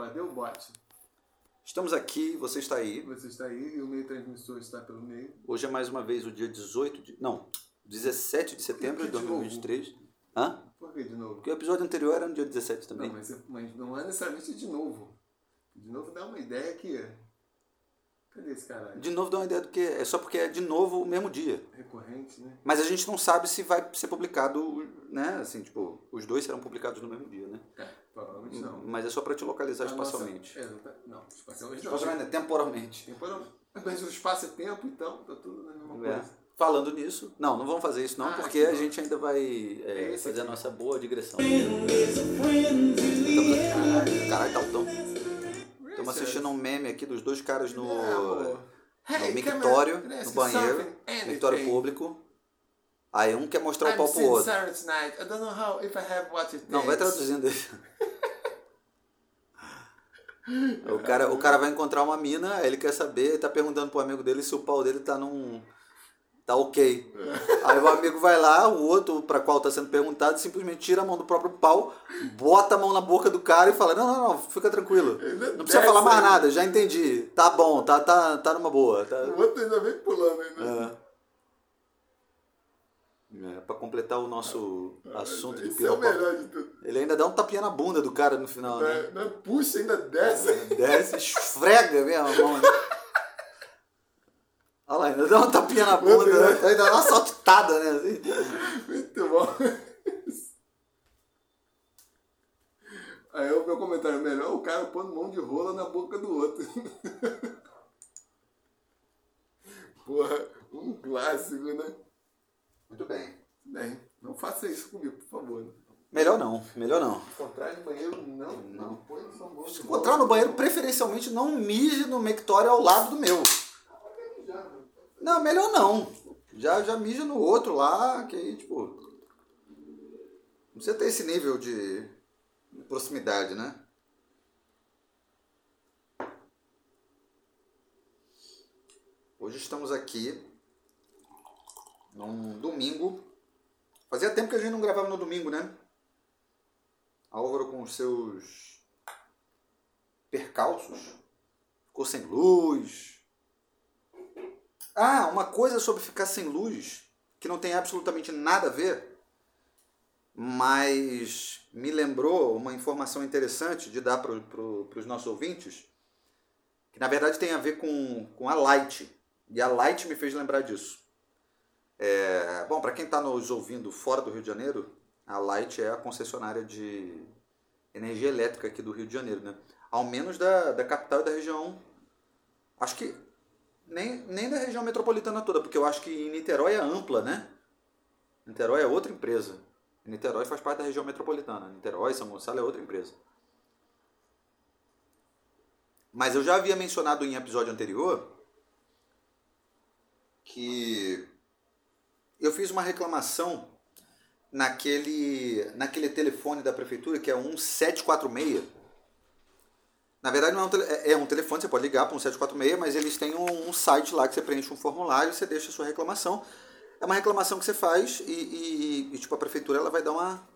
Cadê o bot? Estamos aqui, você está aí. Você está aí e o meio transmissor está pelo meio. Hoje é mais uma vez o dia 18 de. Não, 17 de setembro de De novo? 2023. Hã? Por que de novo? Porque o episódio anterior era no dia 17 também. Não, mas, mas não é necessariamente de novo. De novo dá uma ideia que. Cadê esse caralho? De novo dá uma ideia do que é só porque é de novo o mesmo dia. Recorrente, né? Mas a gente não sabe se vai ser publicado, né? Assim, tipo, os dois serão publicados no mesmo dia, né? É, provavelmente não. Mas é só para te localizar A nossa- espacialmente. É, exata- não, espacialmente não. Espacialmente, né? temporalmente. Temporalmente. Mas o espaço é tempo, então tá tudo na mesma É. coisa. Falando nisso, não, não vamos fazer isso não, Ah, porque que a gente ainda vai é, É fazer a aqui. nossa boa digressão. Aqui, caralho, tá altão. Estamos assistindo um meme aqui dos dois caras no, no mictório, no banheiro, mictório público. Aí um quer mostrar o pau pro outro. Sarah tonight. I don't know how if I have what it Não, vai takes. traduzindo aí. O cara, o cara vai encontrar uma mina, aí ele quer saber, tá perguntando pro amigo dele se o pau dele tá num. tá ok. Aí o amigo vai lá, o outro para qual tá sendo perguntado, simplesmente tira a mão do próprio pau, bota a mão na boca do cara e fala: Não, não, não, fica tranquilo. Não precisa falar mais nada, já entendi. Tá bom, tá, tá, tá numa boa. Tá... O outro ainda vem pulando ainda. É. É, pra completar o nosso assunto de Isso é. Ele ainda dá um tapinha na bunda do cara no final, né? Né? Né? Puxa, ainda desce. Desce, esfrega mesmo a mão. né? Olha lá, ainda dá uma tapinha na bunda, né? ainda dá uma saltitada, né? assim. Muito bom. Aí o meu comentário é melhor o cara pondo mão de rola na boca do outro. Porra, um clássico, né? Muito bem. Bem, não faça isso comigo, por favor. Melhor não, melhor não. Encontrar no banheiro, não, não. Põe Se encontrar no banheiro, preferencialmente não mije no mectório ao lado do meu. Não, melhor não. Já, já mija no outro lá, que aí, tipo. Não precisa ter esse nível de proximidade, né? Hoje estamos aqui num domingo. Fazia tempo que a gente não gravava no domingo, né? Álvaro com os seus percalços. Ficou sem luz. Ah, uma coisa sobre ficar sem luz, que não tem absolutamente nada a ver, mas me lembrou uma informação interessante de dar para pro, os nossos ouvintes, que na verdade tem a ver com, com a Light. E a Light me fez lembrar disso. É, bom, para quem está nos ouvindo fora do Rio de Janeiro, a Light é a concessionária de energia elétrica aqui do Rio de Janeiro, né? Ao menos da, da capital e da região. Acho que nem, nem da região metropolitana toda, porque eu acho que em Niterói é ampla, né? Niterói é outra empresa. Niterói faz parte da região metropolitana. Niterói, São Gonçalo é outra empresa. Mas eu já havia mencionado em episódio anterior que eu fiz uma reclamação naquele, naquele telefone da prefeitura que é um 746. Na verdade não é um, tele- é- é um telefone, você pode ligar para um 746, mas eles têm um, um site lá que você preenche um formulário e você deixa a sua reclamação. É uma reclamação que você faz e, e- e, tipo, a prefeitura ela vai dar uma.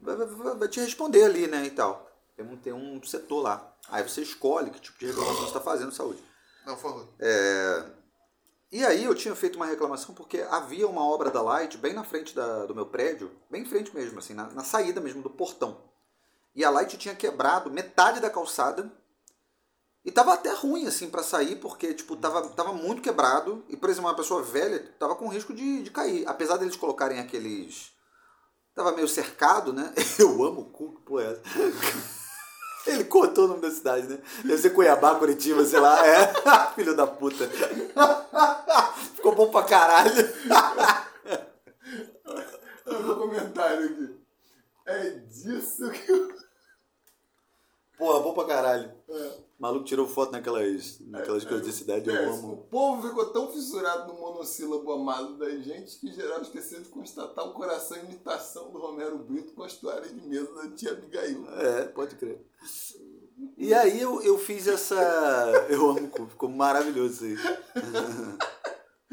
Vai, vai- vai- te responder ali, né? E tal. Tem um, tem um setor lá. Aí você escolhe que tipo de reclamação você está fazendo, saúde. Não, por favor. E aí eu tinha feito uma reclamação porque havia uma obra da Light bem na frente da- do meu prédio, bem em frente mesmo, assim, na, na saída mesmo do portão. E a Light tinha quebrado metade da calçada e tava até ruim, assim, para sair, porque, tipo, tava, tava muito quebrado. E, por exemplo, uma pessoa velha tava com risco de, de cair. Apesar deles colocarem aqueles... Tava meio cercado, né? Eu amo o cu, que porra é essa? Ele cortou o nome da cidade, né? Deve ser Cuiabá, Curitiba, sei lá. É, filho da puta. Ficou bom pra caralho. Olha o comentário aqui. É disso que eu. Porra, bom pra caralho. É. O maluco tirou foto naquelas, naquelas coisas de cidade, eu É, o amo. povo ficou tão fissurado no monossílabo amado da gente que geral esqueceu de constatar o coração e imitação do Romero Brito com as toalhas de mesa da tia Abigail. É, pode crer. E aí eu, eu fiz essa. Eu amo, ficou maravilhoso isso aí.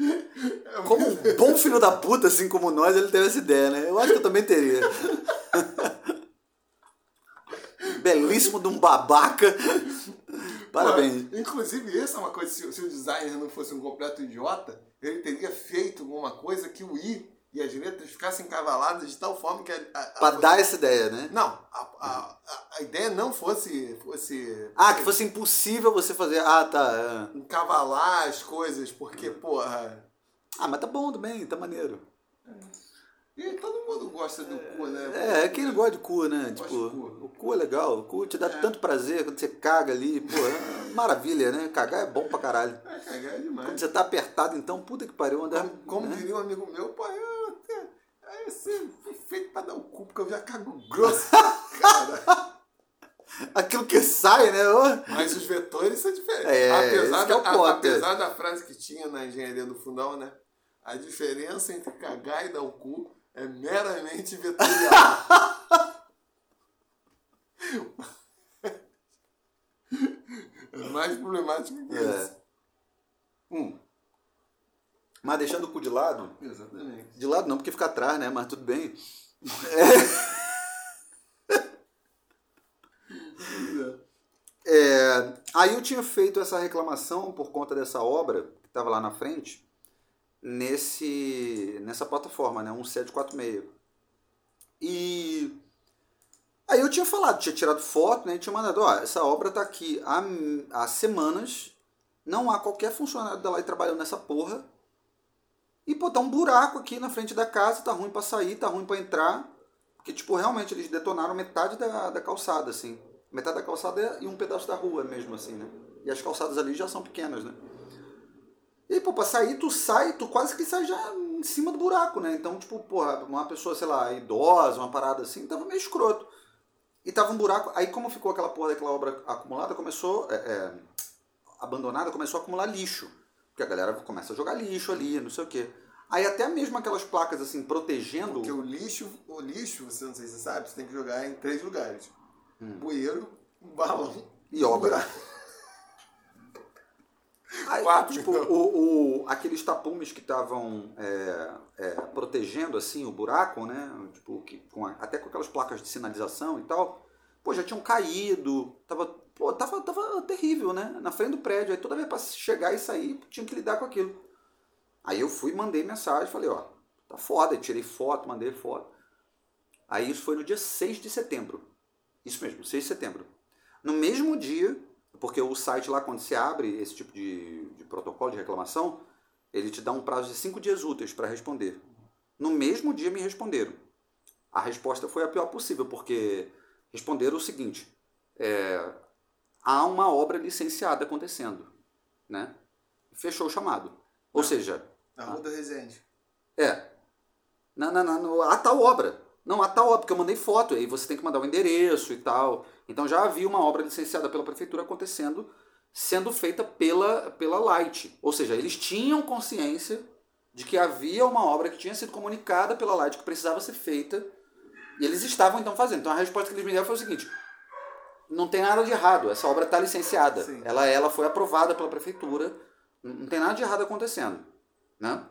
Como um bom filho da puta, assim como nós, ele teve essa ideia, né? Eu acho que eu também teria. belíssimo de um babaca. Parabéns. Inclusive, essa é uma coisa, se, se, o designer não fosse um completo idiota, ele teria feito alguma coisa que o I e as letras ficassem encavaladas de tal forma que a. a, a pra dar essa ideia, né? Não, a, a, ideia não fosse, fosse. Ah, que fosse impossível você fazer. Ah, tá. É. Encavalar as coisas, porque, porra. Ah, mas tá bom também, tá maneiro. É. E todo mundo gosta do cu, né? É, quem não gosta de cu, né? Tipo, cu. O cu é legal, o cu te dá é. tanto prazer quando você caga ali, pô, é maravilha, né? Cagar é bom pra caralho. É, cagar é demais. Quando você tá apertado, então, puta que pariu, andar. Como, como né? diria um amigo meu, pô, eu, é esse feito pra dar o cu, porque eu já cago grosso, cara. Aquilo que sai, né? Mas os vetores são diferentes. É, apesar, da, é a, apesar da frase que tinha na engenharia do fundão, né? A diferença entre cagar e dar o cu é meramente vetorial. é mais problemático que é. isso. Hum. Mas deixando o cu de lado. Exatamente. De lado não, porque fica atrás, né? Mas tudo bem. É. é, aí eu tinha feito essa reclamação por conta dessa obra que estava lá na frente nesse nessa plataforma, né, 1746. E aí eu tinha falado, tinha tirado foto, né, tinha mandado, ó, essa obra tá aqui há, há semanas, não há qualquer funcionário da lá trabalhando nessa porra. E pô, tá um buraco aqui na frente da casa, tá ruim para sair, tá ruim para entrar. Porque, tipo, realmente eles detonaram metade da, da calçada, assim. Metade da calçada e um pedaço da rua mesmo, assim, né? E as calçadas ali já são pequenas, né? E, pô, pra sair, tu sai, tu quase que sai já em cima do buraco, né? Então, tipo, porra, uma pessoa, sei lá, idosa, uma parada assim, tava meio escroto. E tava um buraco. Aí, como ficou aquela porra daquela obra acumulada, começou. É, é, abandonada, começou a acumular lixo. Porque a galera começa a jogar lixo ali, não sei o quê. Aí até mesmo aquelas placas assim, protegendo. Porque o lixo, o lixo, você não sei se você sabe, você tem que jogar em três lugares. Hum. Bueiro, balão e obra. Aí, Quatro, tipo, então. o, o, aqueles tapumes que estavam é, é, protegendo assim o buraco, né? Tipo, que, com a, até com aquelas placas de sinalização e tal, pô, já tinham caído, tava, pô, tava, tava terrível, né? Na frente do prédio. Aí toda vez para chegar e sair, tinha que lidar com aquilo. Aí eu fui, mandei mensagem, falei, ó, tá foda, eu tirei foto, mandei foto. Aí isso foi no dia 6 de setembro. Isso mesmo, 6 de setembro. No mesmo dia, porque o site lá, quando você abre esse tipo de, de protocolo de reclamação, ele te dá um prazo de cinco dias úteis para responder. No mesmo dia me responderam. A resposta foi a pior possível, porque responderam o seguinte: é, há uma obra licenciada acontecendo, né? Fechou o chamado. Ou seja. Na Rua do Resende. É. Na, na, na, a tal obra. Não, a tal obra, porque eu mandei foto, aí você tem que mandar o endereço e tal. Então já havia uma obra licenciada pela prefeitura acontecendo, sendo feita pela, pela Light. Ou seja, eles tinham consciência de que havia uma obra que tinha sido comunicada pela Light que precisava ser feita e eles estavam então fazendo. Então a resposta que eles me deram foi o seguinte: não tem nada de errado, essa obra está licenciada. Ela, ela foi aprovada pela prefeitura, não tem nada de errado acontecendo. Né?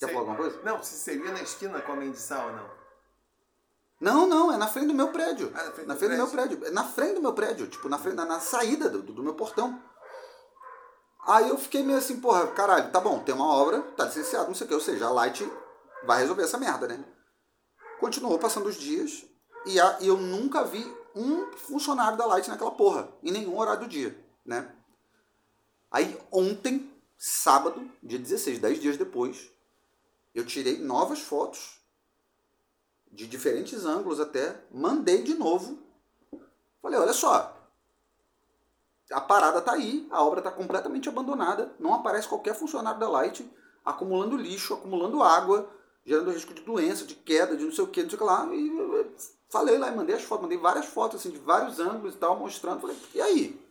Quer falar alguma coisa? Não, se seria na esquina com a Mendissal ou não? Não, não, é na frente do meu prédio. Ah, na frente, na do, frente do, meu prédio. É na frente do meu prédio, tipo, na, frente, na, na saída do, do meu portão. Aí eu fiquei meio assim, porra, caralho, tá bom, tem uma obra, tá licenciado, não sei o que, ou seja, a Light vai resolver essa merda, né? Continuou passando os dias e, a, e eu nunca vi um funcionário da Light naquela porra, em nenhum horário do dia, né? Aí ontem, sábado, dia 16, 10 dias depois, eu tirei novas fotos de diferentes ângulos até, mandei de novo. Falei, olha só, a parada tá aí, a obra está completamente abandonada, não aparece qualquer funcionário da Light, acumulando lixo, acumulando água, gerando risco de doença, de queda, de não sei o que, não sei o que lá. E falei lá, e mandei as fotos, mandei várias fotos assim, de vários ângulos e tal, mostrando. Falei, e aí?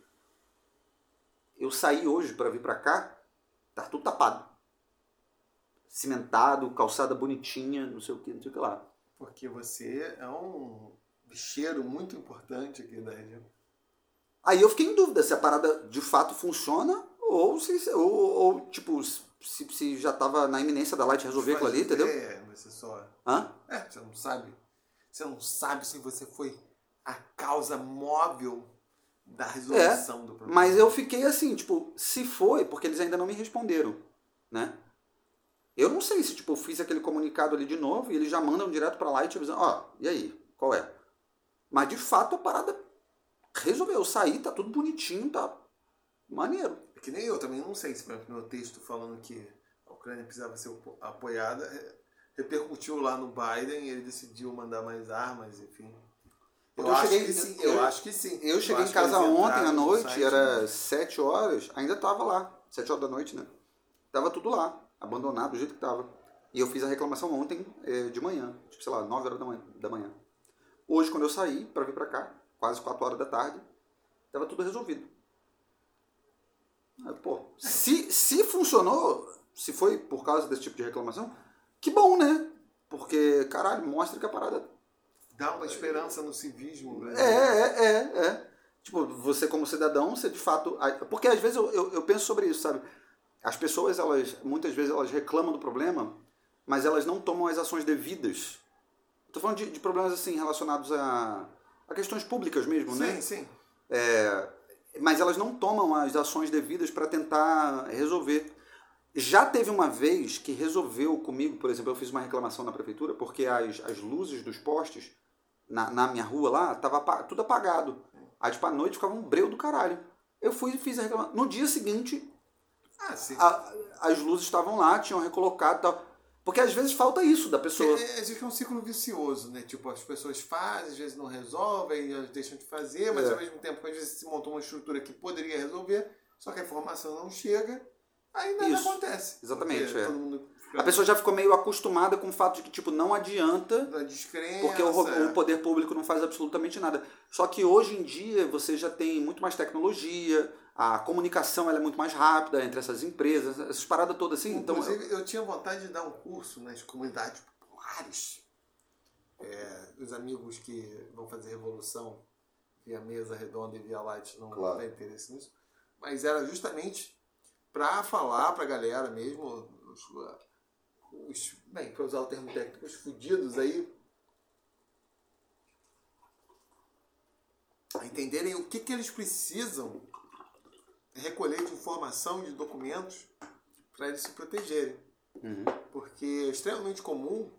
Eu saí hoje para vir para cá, tá tudo tapado. Cimentado, calçada bonitinha, não sei o que, não sei o que lá. Porque você é um bicheiro muito importante aqui da região. Aí eu fiquei em dúvida se a parada de fato funciona ou se, ou, ou tipo, se, se já estava na iminência da Light resolver aquilo ali, entendeu? É, você só. Hã? É, você não sabe. Você não sabe se você foi a causa móvel da resolução do problema. Mas eu fiquei assim, tipo, se foi, porque eles ainda não me responderam, né? Eu não sei se, tipo, eu fiz aquele comunicado ali de novo e eles já mandam direto pra lá e te avisam, ó, e aí, qual é? Mas de fato a parada resolveu. Eu saí, tá tudo bonitinho, tá maneiro. É que nem eu também não sei se, por exemplo, meu texto falando que a Ucrânia precisava ser apoiada é, repercutiu lá no Biden e ele decidiu mandar mais armas, enfim. Eu, eu acho cheguei- que sim, eu- eu acho que sim. Eu cheguei acho em casa ontem à no noite, site, era 7 horas, ainda tava lá. 7 horas da noite, né? Tava tudo lá, abandonado do jeito que tava. E eu fiz a reclamação ontem eh, de manhã, tipo, sei lá, 9 horas da manhã. Da manhã. Hoje, quando eu saí pra vir pra cá, quase 4 horas da tarde, tava tudo resolvido. Pô, se, se funcionou, se foi por causa desse tipo de reclamação, que bom, né? Porque, caralho, mostra que a parada Dá uma esperança no civismo é, brasileiro. é, é, é. Tipo, você como cidadão, você de fato. Porque às vezes eu, eu, eu penso sobre isso, sabe? As pessoas, elas, muitas vezes, elas reclamam do problema, mas elas não tomam as ações devidas. Tô falando de, de problemas assim relacionados a, a questões públicas mesmo, Sim, né? sim. É, mas elas não tomam as ações devidas para tentar resolver. Já teve uma vez que resolveu comigo, por exemplo, eu fiz uma reclamação na prefeitura porque as, as luzes dos postes na, na minha rua lá tava tudo apagado. Aí, tipo, à noite ficava um breu do caralho. Eu fui e fiz a reclamação. No dia seguinte, Ah, sim. a- as luzes estavam lá, tinham recolocado e tal. Porque às vezes falta isso da pessoa. É, existe um ciclo vicioso, né? Tipo, as pessoas fazem, às vezes não resolvem, elas deixam de fazer, mas É. ao mesmo tempo, às vezes se montou uma estrutura que poderia resolver, só que a informação não chega, aí nada Isso. acontece. Exatamente, é. mundo A pessoa já ficou meio acostumada com o fato de que, tipo, não adianta na descrença. Porque o, o poder público não faz absolutamente nada. Só que hoje em dia você já tem muito mais tecnologia, a comunicação ela é muito mais rápida entre essas empresas, essas paradas todas assim. Então, Inclusive, eu tinha vontade de dar um curso nas comunidades populares. É, os amigos que vão fazer revolução via mesa redonda e via light não Claro. têm interesse nisso. Mas era justamente para falar para a galera mesmo, os, os, bem, para usar o termo técnico, os fudidos aí, entenderem o que, que eles precisam recolher de informação, de documentos, para eles se protegerem. Uhum. Porque é extremamente comum.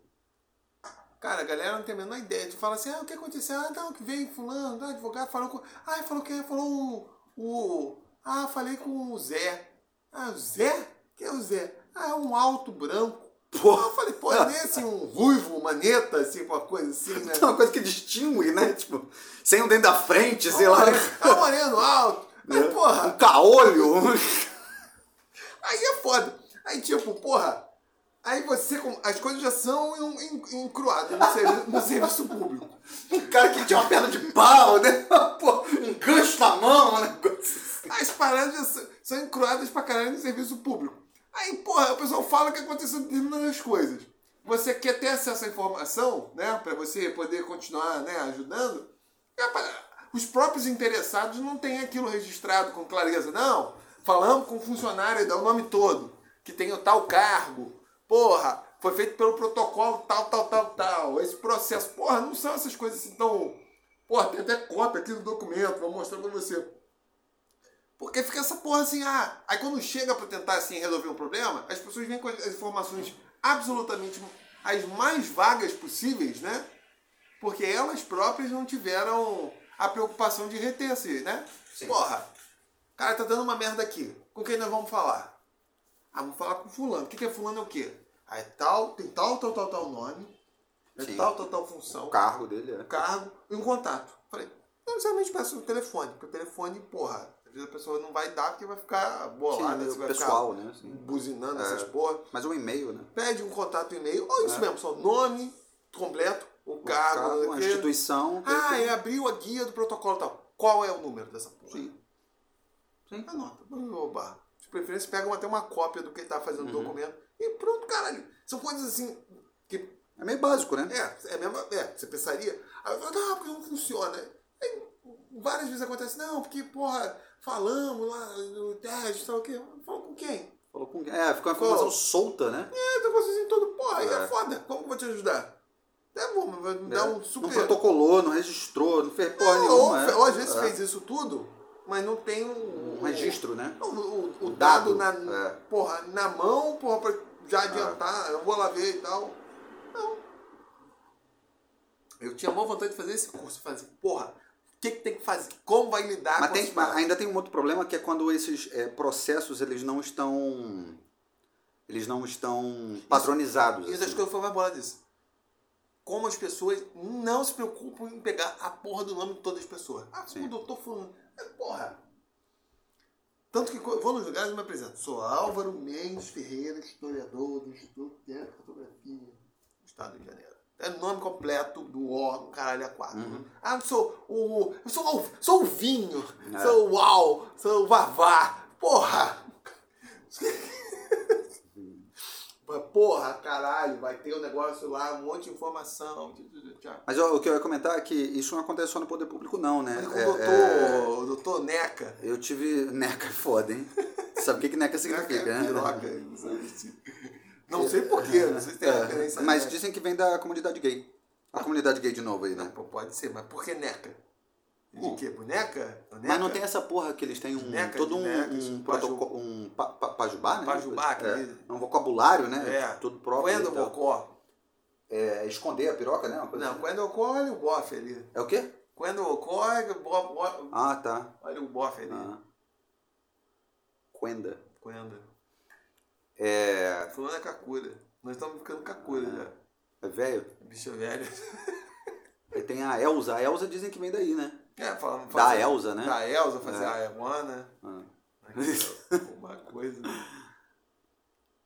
Cara, a galera não tem a menor ideia. Tu fala assim, ah, o que aconteceu? Ah, não, que veio fulano, ah, advogado, falou com. Ah, falou que falou o, o. Ah, falei com o Zé. Ah, o Zé? Quem é o Zé? Ah, é um alto branco. Pô. Eu falei, pô, é nem assim, um ruivo, maneta, assim, uma coisa assim, né? é uma coisa que distingue, né? Tipo, sem um dente da frente, sei Ah, lá. Ah, moreno alto. Aí, porra, Um caolho. Aí é foda. Aí, tipo, porra, aí você. As coisas já são en- en- encruadas no, servi- no serviço público. Um cara que tinha uma perna de pau, né? Pô, um gancho na mão, um negócio assim. As paradas já são, são encruadas pra caralho no serviço público. Aí, porra, o pessoal fala que aconteceu determinadas coisas. Você quer ter acesso à informação, né? Pra você poder continuar né, ajudando. É pra- Os próprios interessados não têm aquilo registrado com clareza. Não, falamos com o funcionário e dá o nome todo. Que tem o tal cargo. Porra, foi feito pelo protocolo tal, tal, tal, tal. Esse processo. Porra, não são essas coisas assim tão. Porra, tem até cópia aqui do documento, vou mostrar pra você. Porque fica essa porra assim, ah, aí quando chega pra tentar assim resolver um problema, as pessoas vêm com as informações absolutamente as mais vagas possíveis, né? Porque elas próprias não tiveram a preocupação de reter assim, né? Sim. Porra, cara tá dando uma merda aqui. Com quem nós vamos falar? Ah, vamos falar com fulano. O que, que é fulano é o quê? É tal, tem tal, tal, tal, tal nome. É Sim. tal, tal, tal função O cargo dele, é. cargo e um contato. Falei, não necessariamente peço o telefone, porque o telefone, porra, às vezes a pessoa não vai dar porque vai ficar bolada, Sim, vai pessoal, né? ficar Sim. buzinando É. essas porra. Mas um e-mail, né? Pede um contato e-mail, ou isso É. mesmo, só nome completo, o O cargo, não sei a o instituição. tem Ah, que- é, abriu a guia do protocolo e tal. Qual é o número dessa porra? Sim. Sim. Anota. Oba. De preferência, pega até uma cópia do que ele tá fazendo no Uhum. documento. E pronto, caralho. São coisas assim que É meio básico, né? é, é mesmo, é, você pensaria. Aí não, porque não funciona. Aí, várias vezes acontece, não, porque, porra, falamos lá no teste, tal o quê? Falou com quem? Falou com É, ficou uma informação solta, né? É, tem coisa assim todo, porra, aí é É. foda. Como que eu vou te ajudar? É bom, dar um Não super. protocolou, não registrou, não fez porra Não, ou, nenhuma. é. ou às vezes É. fez isso tudo, mas não tem um, Um registro, né? O, o- o O dado, dado, na, é. porra, na mão, porra, pra já adiantar, eu vou lá ver e tal. Não. Eu tinha maior vontade de fazer esse curso, fazer, porra, o que, que tem que fazer? Como vai lidar Mas com tem- as mas ainda tem um outro problema que é quando esses é, processos eles não estão eles não estão padronizados. E assim. acho que eu fui mais bola disso. Como as pessoas não se preocupam em pegar a porra do nome de todas as pessoas. Ah, sou o doutor fulano. É, porra. Tanto que eu vou nos lugares e me apresento. Sou Álvaro Mendes Ferreira, historiador do Instituto de Fotografia do Estado do Rio de Janeiro. É o nome completo do órgão, caralho, a quatro. Uhum. Ah, eu sou o. Eu sou o, sou o vinho, É. sou o uau, sou o vavá. Porra! Mas, Porra, caralho, vai ter um negócio lá, um monte de informação. Tchau. Mas ó, o que eu ia comentar é que isso não acontece só no poder público não, né? Olha com É- o doutor, é- doutor Neca. eu tive neca é foda, hein? Sabe o que que neca significa, Neca é né? piroca, não Não sei porquê, não sei se tem É, referência. mas dizem que vem da comunidade gay. A comunidade gay de novo aí, Não, né? pô, pode ser, mas por que Neca? De Hum. quê? Boneca? Mas não tem essa porra que eles têm um Neca, todo um, necas, um paju- protocolo, um pa, pa, pajubá, né? Pajubá, é, querido. um vocabulário, né? É. Tudo próprio. Quando e tal. ocó? É, esconder a piroca, né? Uma coisa Não, assim. quando ocó, olha o bofe ali. É o quê? Quando ocorre, bo- bo- Ah, tá. olha o bofe ali. Ah. Quenda. Quando. É. Fulano é Kakura. Nós estamos ficando Kakura já. É velho. Bicho velho. Aí tem a Elza. A Elza dizem que vem daí, né? É, falando, Da Elza, né? Da Elza, fazer É. a Ewana. Ah. Uma coisa.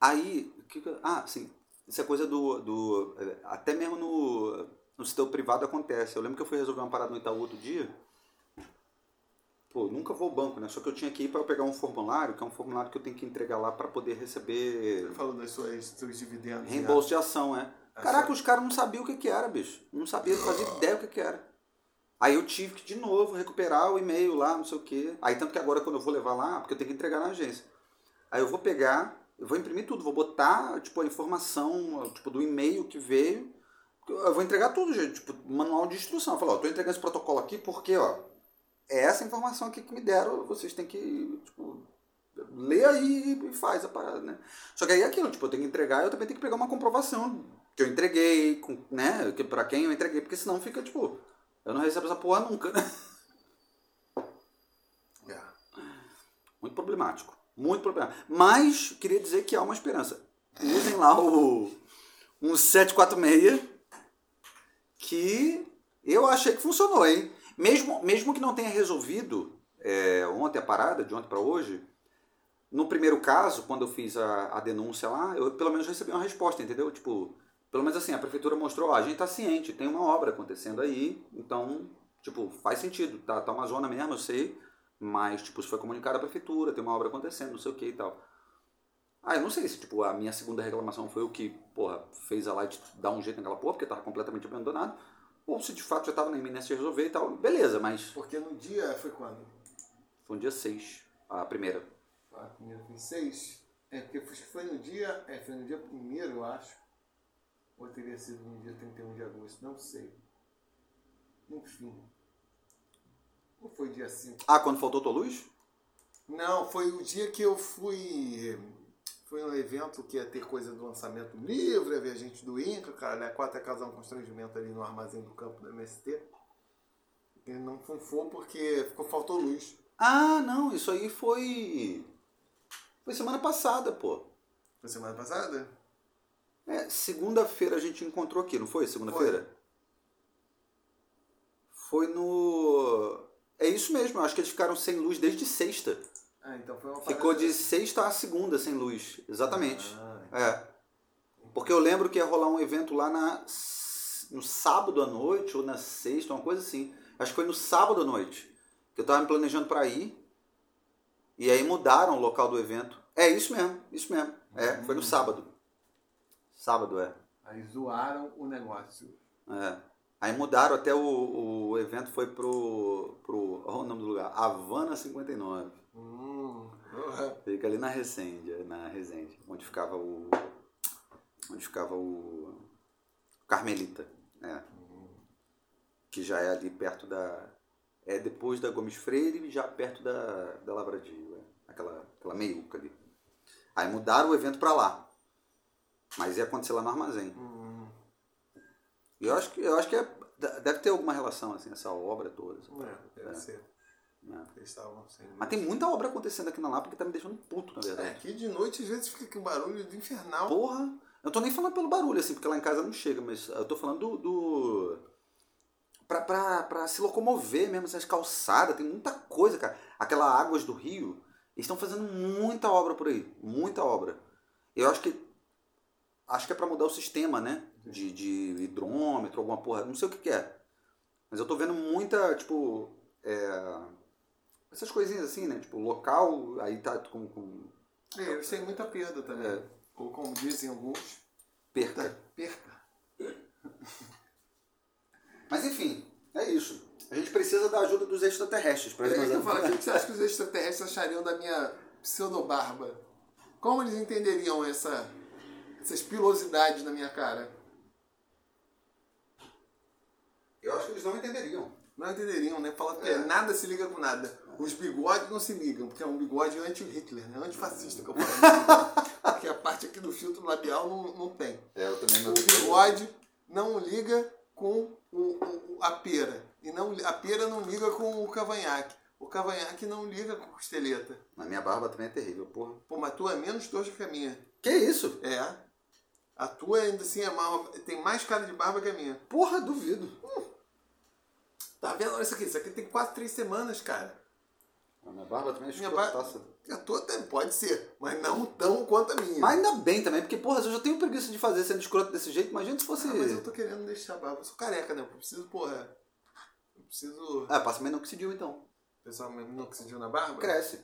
Aí. Que ah, sim. Isso é coisa do. do é, até mesmo no, no setor privado acontece. Eu lembro que eu fui resolver uma parada no Itaú outro dia. Pô, nunca vou ao banco, né? Só que eu tinha que ir para pegar um formulário, que é um formulário que eu tenho que entregar lá para poder receber Você falou das suas, seus dividendos. né? reembolso de ação, é. Caraca, os caras não sabiam o que, que era, bicho. Não sabiam, não ideia o que, que era. Aí eu tive que de novo recuperar o e-mail lá, não sei o quê. Aí tanto que agora quando eu vou levar lá, porque eu tenho que entregar na agência. Aí eu vou pegar, eu vou imprimir tudo, vou botar tipo a informação, tipo do e-mail que veio. Eu vou entregar tudo, gente, tipo manual de instrução. Eu falo, ó, tô entregando esse protocolo aqui porque, ó, é essa informação aqui que me deram, vocês têm que, tipo, lê aí e faz a parada, né? Só que aí é aquilo, tipo, eu tenho que entregar, eu também tenho que pegar uma comprovação que eu entreguei, com, né? Que pra quem eu entreguei, porque senão fica, tipo, eu não recebo essa porra nunca, né? É. Muito problemático. Muito problemático. Mas queria dizer que há uma esperança. Usem lá o um 746 que eu achei que funcionou, hein? Mesmo, mesmo que não tenha resolvido é, ontem a parada, de ontem para hoje, no primeiro caso, quando eu fiz a, a denúncia lá, eu pelo menos recebi uma resposta, entendeu? Tipo, pelo menos assim, a prefeitura mostrou, ó, a gente tá ciente, tem uma obra acontecendo aí, então, tipo, faz sentido, tá, tá uma zona mesmo, eu sei, mas, tipo, isso foi comunicado à prefeitura, tem uma obra acontecendo, não sei o que e tal. Ah, eu não sei se, tipo, a minha segunda reclamação foi o que, porra, fez a Light dar um jeito naquela porra, porque tava completamente abandonado, ou se de fato já tava na iminência de resolver e tal, beleza, mas Porque no dia foi quando? foi no dia 6, a primeira. A primeira foi seis. É, porque foi no dia. É, foi no dia primeiro, eu acho. Ou teria sido no dia 31 de agosto, não sei. Enfim. Não foi dia 5. Ah, quando faltou tua luz? Não, foi o dia que eu fui. Foi um evento que ia ter coisa do lançamento do livro, ia ver a gente do Inca, cara, né? Quatro ia causar um constrangimento ali no armazém do campo do MST. E não funfou porque ficou, faltou luz. Ah, não, isso aí foi. Foi semana passada, pô. Foi semana passada? É, segunda-feira a gente encontrou aqui, não foi? Segunda-feira? Foi no. É isso mesmo, acho que eles ficaram sem luz desde sexta. Ah, então foi uma Ficou de sexta a segunda sem luz, exatamente. Ah, É. Porque eu lembro que ia rolar um evento lá na, no sábado à noite, ou na sexta, uma coisa assim. Acho que foi no sábado à noite. Que eu tava me planejando para ir. E aí mudaram o local do evento. É isso mesmo, isso mesmo. É, foi no sábado. Sábado, é. Aí zoaram o negócio. É. Aí mudaram até o, o evento foi pro. pro. Olha o nome do lugar. Havana 59. Hum. Fica ali na Resende, na Resende, onde ficava o. Onde ficava o. Carmelita. É. que já é ali perto da. É depois da Gomes Freire e já perto da, da Lavradio, é. aquela, aquela meiuca ali. Aí mudaram o evento pra lá. Mas ia acontecer lá no armazém. Hum, E eu acho que, eu acho que é- deve ter alguma relação, assim, essa obra toda. essa é, deve É, ser. é. Mas tem muita obra acontecendo aqui na Lapa que tá me deixando puto, na É, verdade. aqui de noite às vezes fica aqui um barulho infernal. Porra! Eu tô nem falando pelo barulho, assim, porque lá em casa não chega, mas eu tô falando do. do... Pra, pra, pra se locomover mesmo, essas calçadas, tem muita coisa, cara. Aquela Águas do Rio, eles estão fazendo muita obra por aí, muita obra. Eu acho que. Acho que é pra mudar o sistema, né? De, de hidrômetro, alguma porra, não sei o que, que é. Mas eu tô vendo muita, tipo. é, essas coisinhas assim, né? Tipo, local, aí tá com, com É, eles têm muita perda também. É. Ou como dizem alguns, perca. perca. Mas enfim, é isso. A gente precisa da ajuda dos extraterrestres para É que eu falo, o que você acha que os extraterrestres achariam da minha pseudobarba? Como eles entenderiam essa, essas pilosidades na minha cara? Eu acho que eles não entenderiam. Não entenderiam, né? Fala que nada se liga com nada. Os bigodes não se ligam, porque é um bigode anti-Hitler, né? Antifascista que eu falo. porque a parte aqui do filtro labial não, não tem. É, eu também O bigode não liga com o, o- a pera. E não, a pera não liga com o cavanhaque. O cavanhaque não liga com a costeleta. Na minha barba também é terrível, porra. Pô, mas a tua é menos torta que a minha. Que isso? É. A tua ainda assim é mal, tem mais cara de barba que a minha. Porra, duvido. Tá vendo? Olha isso aqui. Isso aqui tem quase três semanas, cara. A minha barba também é escrotaça. A tua até pode ser, mas não tão quanto a minha. Mas ainda bem também, porque, porra, se eu já tenho preguiça de fazer sendo escroto desse jeito, imagina se fosse. Ah, mas eu tô querendo deixar a barba. Eu sou careca, né? Eu preciso, porra. Eu preciso. Ah, passa minoxidil então. O pessoal minoxidil na barba? Cresce.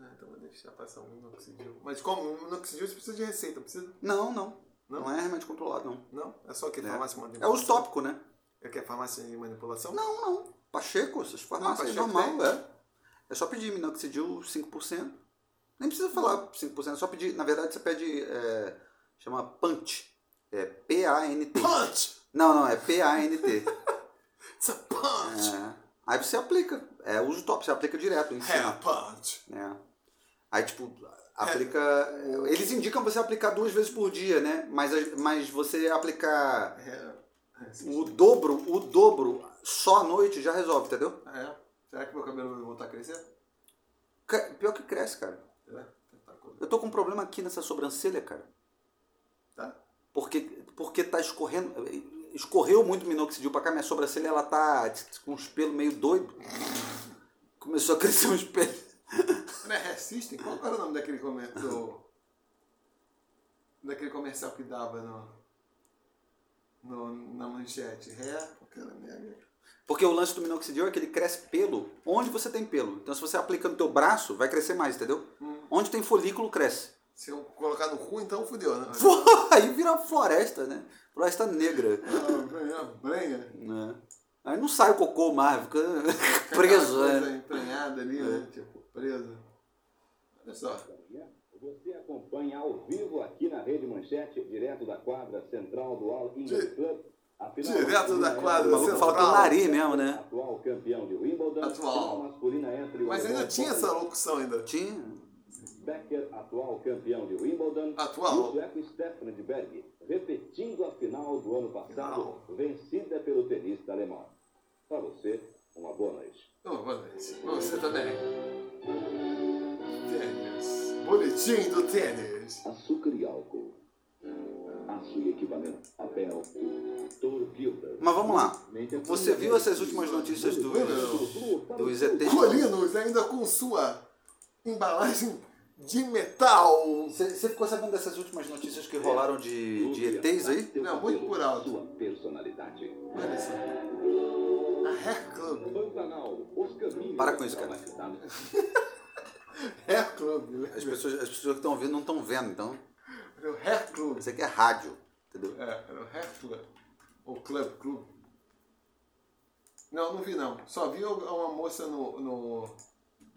Ah, então vou deixar passar um minoxidil. Mas como? Minoxidil você precisa de receita, precisa? Não, não. Não? Não, é remédio controlado, não. Não? É só que É, farmácia de é manipulação? os tópicos, né? É que é farmácia de manipulação? Não, não. Pacheco, essas farmácias Pacheco normal, tem. é. É só pedir minoxidil 5%. Nem precisa falar 5%, é só pedir. Na verdade, você pede. é, chama PANT. É P-A-N-T. Punch! Não, não, é P-A-N-T. It's a punch! É. Aí você aplica. É uso top, você aplica direto cima. punch! É. Aí, tipo, aplica. Eles indicam você aplicar duas vezes por dia, né? Mas, mas você aplicar Hair... o dobro, o dobro só à noite já resolve, entendeu? É. Será que meu cabelo vai voltar a crescer? Cre- Pior que cresce, cara. É. Tá. Eu tô com um problema aqui nessa sobrancelha, cara. Tá? Porque, porque tá escorrendo. Escorreu muito minoxidil pra cá, minha sobrancelha ela tá com uns pelos meio doido. Começou a crescer uns pelos. Não é Hair System? Qual era o nome daquele comercial? Do... Daquele comercial que dava no... no na manchete? Aquela merda. Porque o lance do minoxidil é que ele cresce pelo onde você tem pelo. Então se você aplica no teu braço, vai crescer mais, entendeu? Onde tem folículo, cresce. Se eu colocar no cu, então fudeu, né? Aí vira floresta, né? Floresta negra. Ah, Brenha. né? Aí não sai o cocô mais, fica preso, né? emprenhada ali, né? Tipo, preso. Olha só. Você acompanha ao vivo aqui na Rede Manchete, direto da quadra central do All England Club. A final direto da quadra O maluco entre- fala Central. nariz mesmo, né? Atual campeão de Wimbledon. Atual. Final masculina entre o Mas ainda tinha essa locução ainda. Tinha. Becker, atual campeão de Wimbledon. Atual. E o sueco Stefan Berg, repetindo a final do ano passado, vencida pelo tenista alemão. Para você, uma boa noite. Oh, boa noite. Você também. Tênis. Boletim do tênis. Açúcar e álcool. Aço e equipamento. Papel. Gilder. Mas vamos lá. Você viu essas últimas notícias dos, dos ETs? Colinos ainda com sua embalagem de metal. Você você ficou sabendo dessas últimas notícias que rolaram de, de ETs aí? Não, muito por alto. Sua personalidade. Olha só. Hair Club. Para com isso, cara. Hair Club. né? As pessoas, as pessoas que estão ouvindo não estão vendo, então Era o Hair Club. isso aqui é rádio, entendeu? É, era o Hair Club. Ou Club Club. Não, não vi não. Só vi uma moça no, no,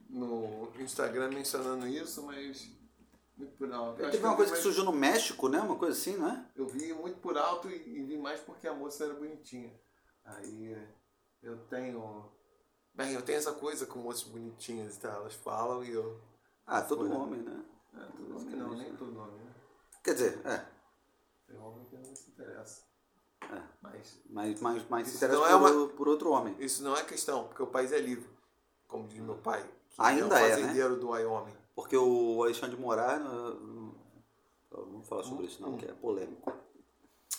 no Instagram mencionando isso, mas muito por alto. Eu Teve uma coisa que mais- surgiu no México, né? Uma coisa assim, não é? Eu vi muito por alto e, e vi mais porque a moça era bonitinha. Aí. É, Eu tenho. Bem, eu tenho essa coisa com moças bonitinhas e tal. Elas falam e eu. Ah, todo Folha. homem, né? É, todo nome não, nem todo nome, né? Quer dizer, é. Tem homem que não se interessa. É. Mas Mas, mas, mas se interessa não é por, por outro homem. isso não é questão, porque o país é livre. Como diz meu pai. Que Ainda é é, o né? fazendeiro do Wyoming. Porque o Alexandre de Moraes. não- Vamos falar sobre isso, não, que é polêmico.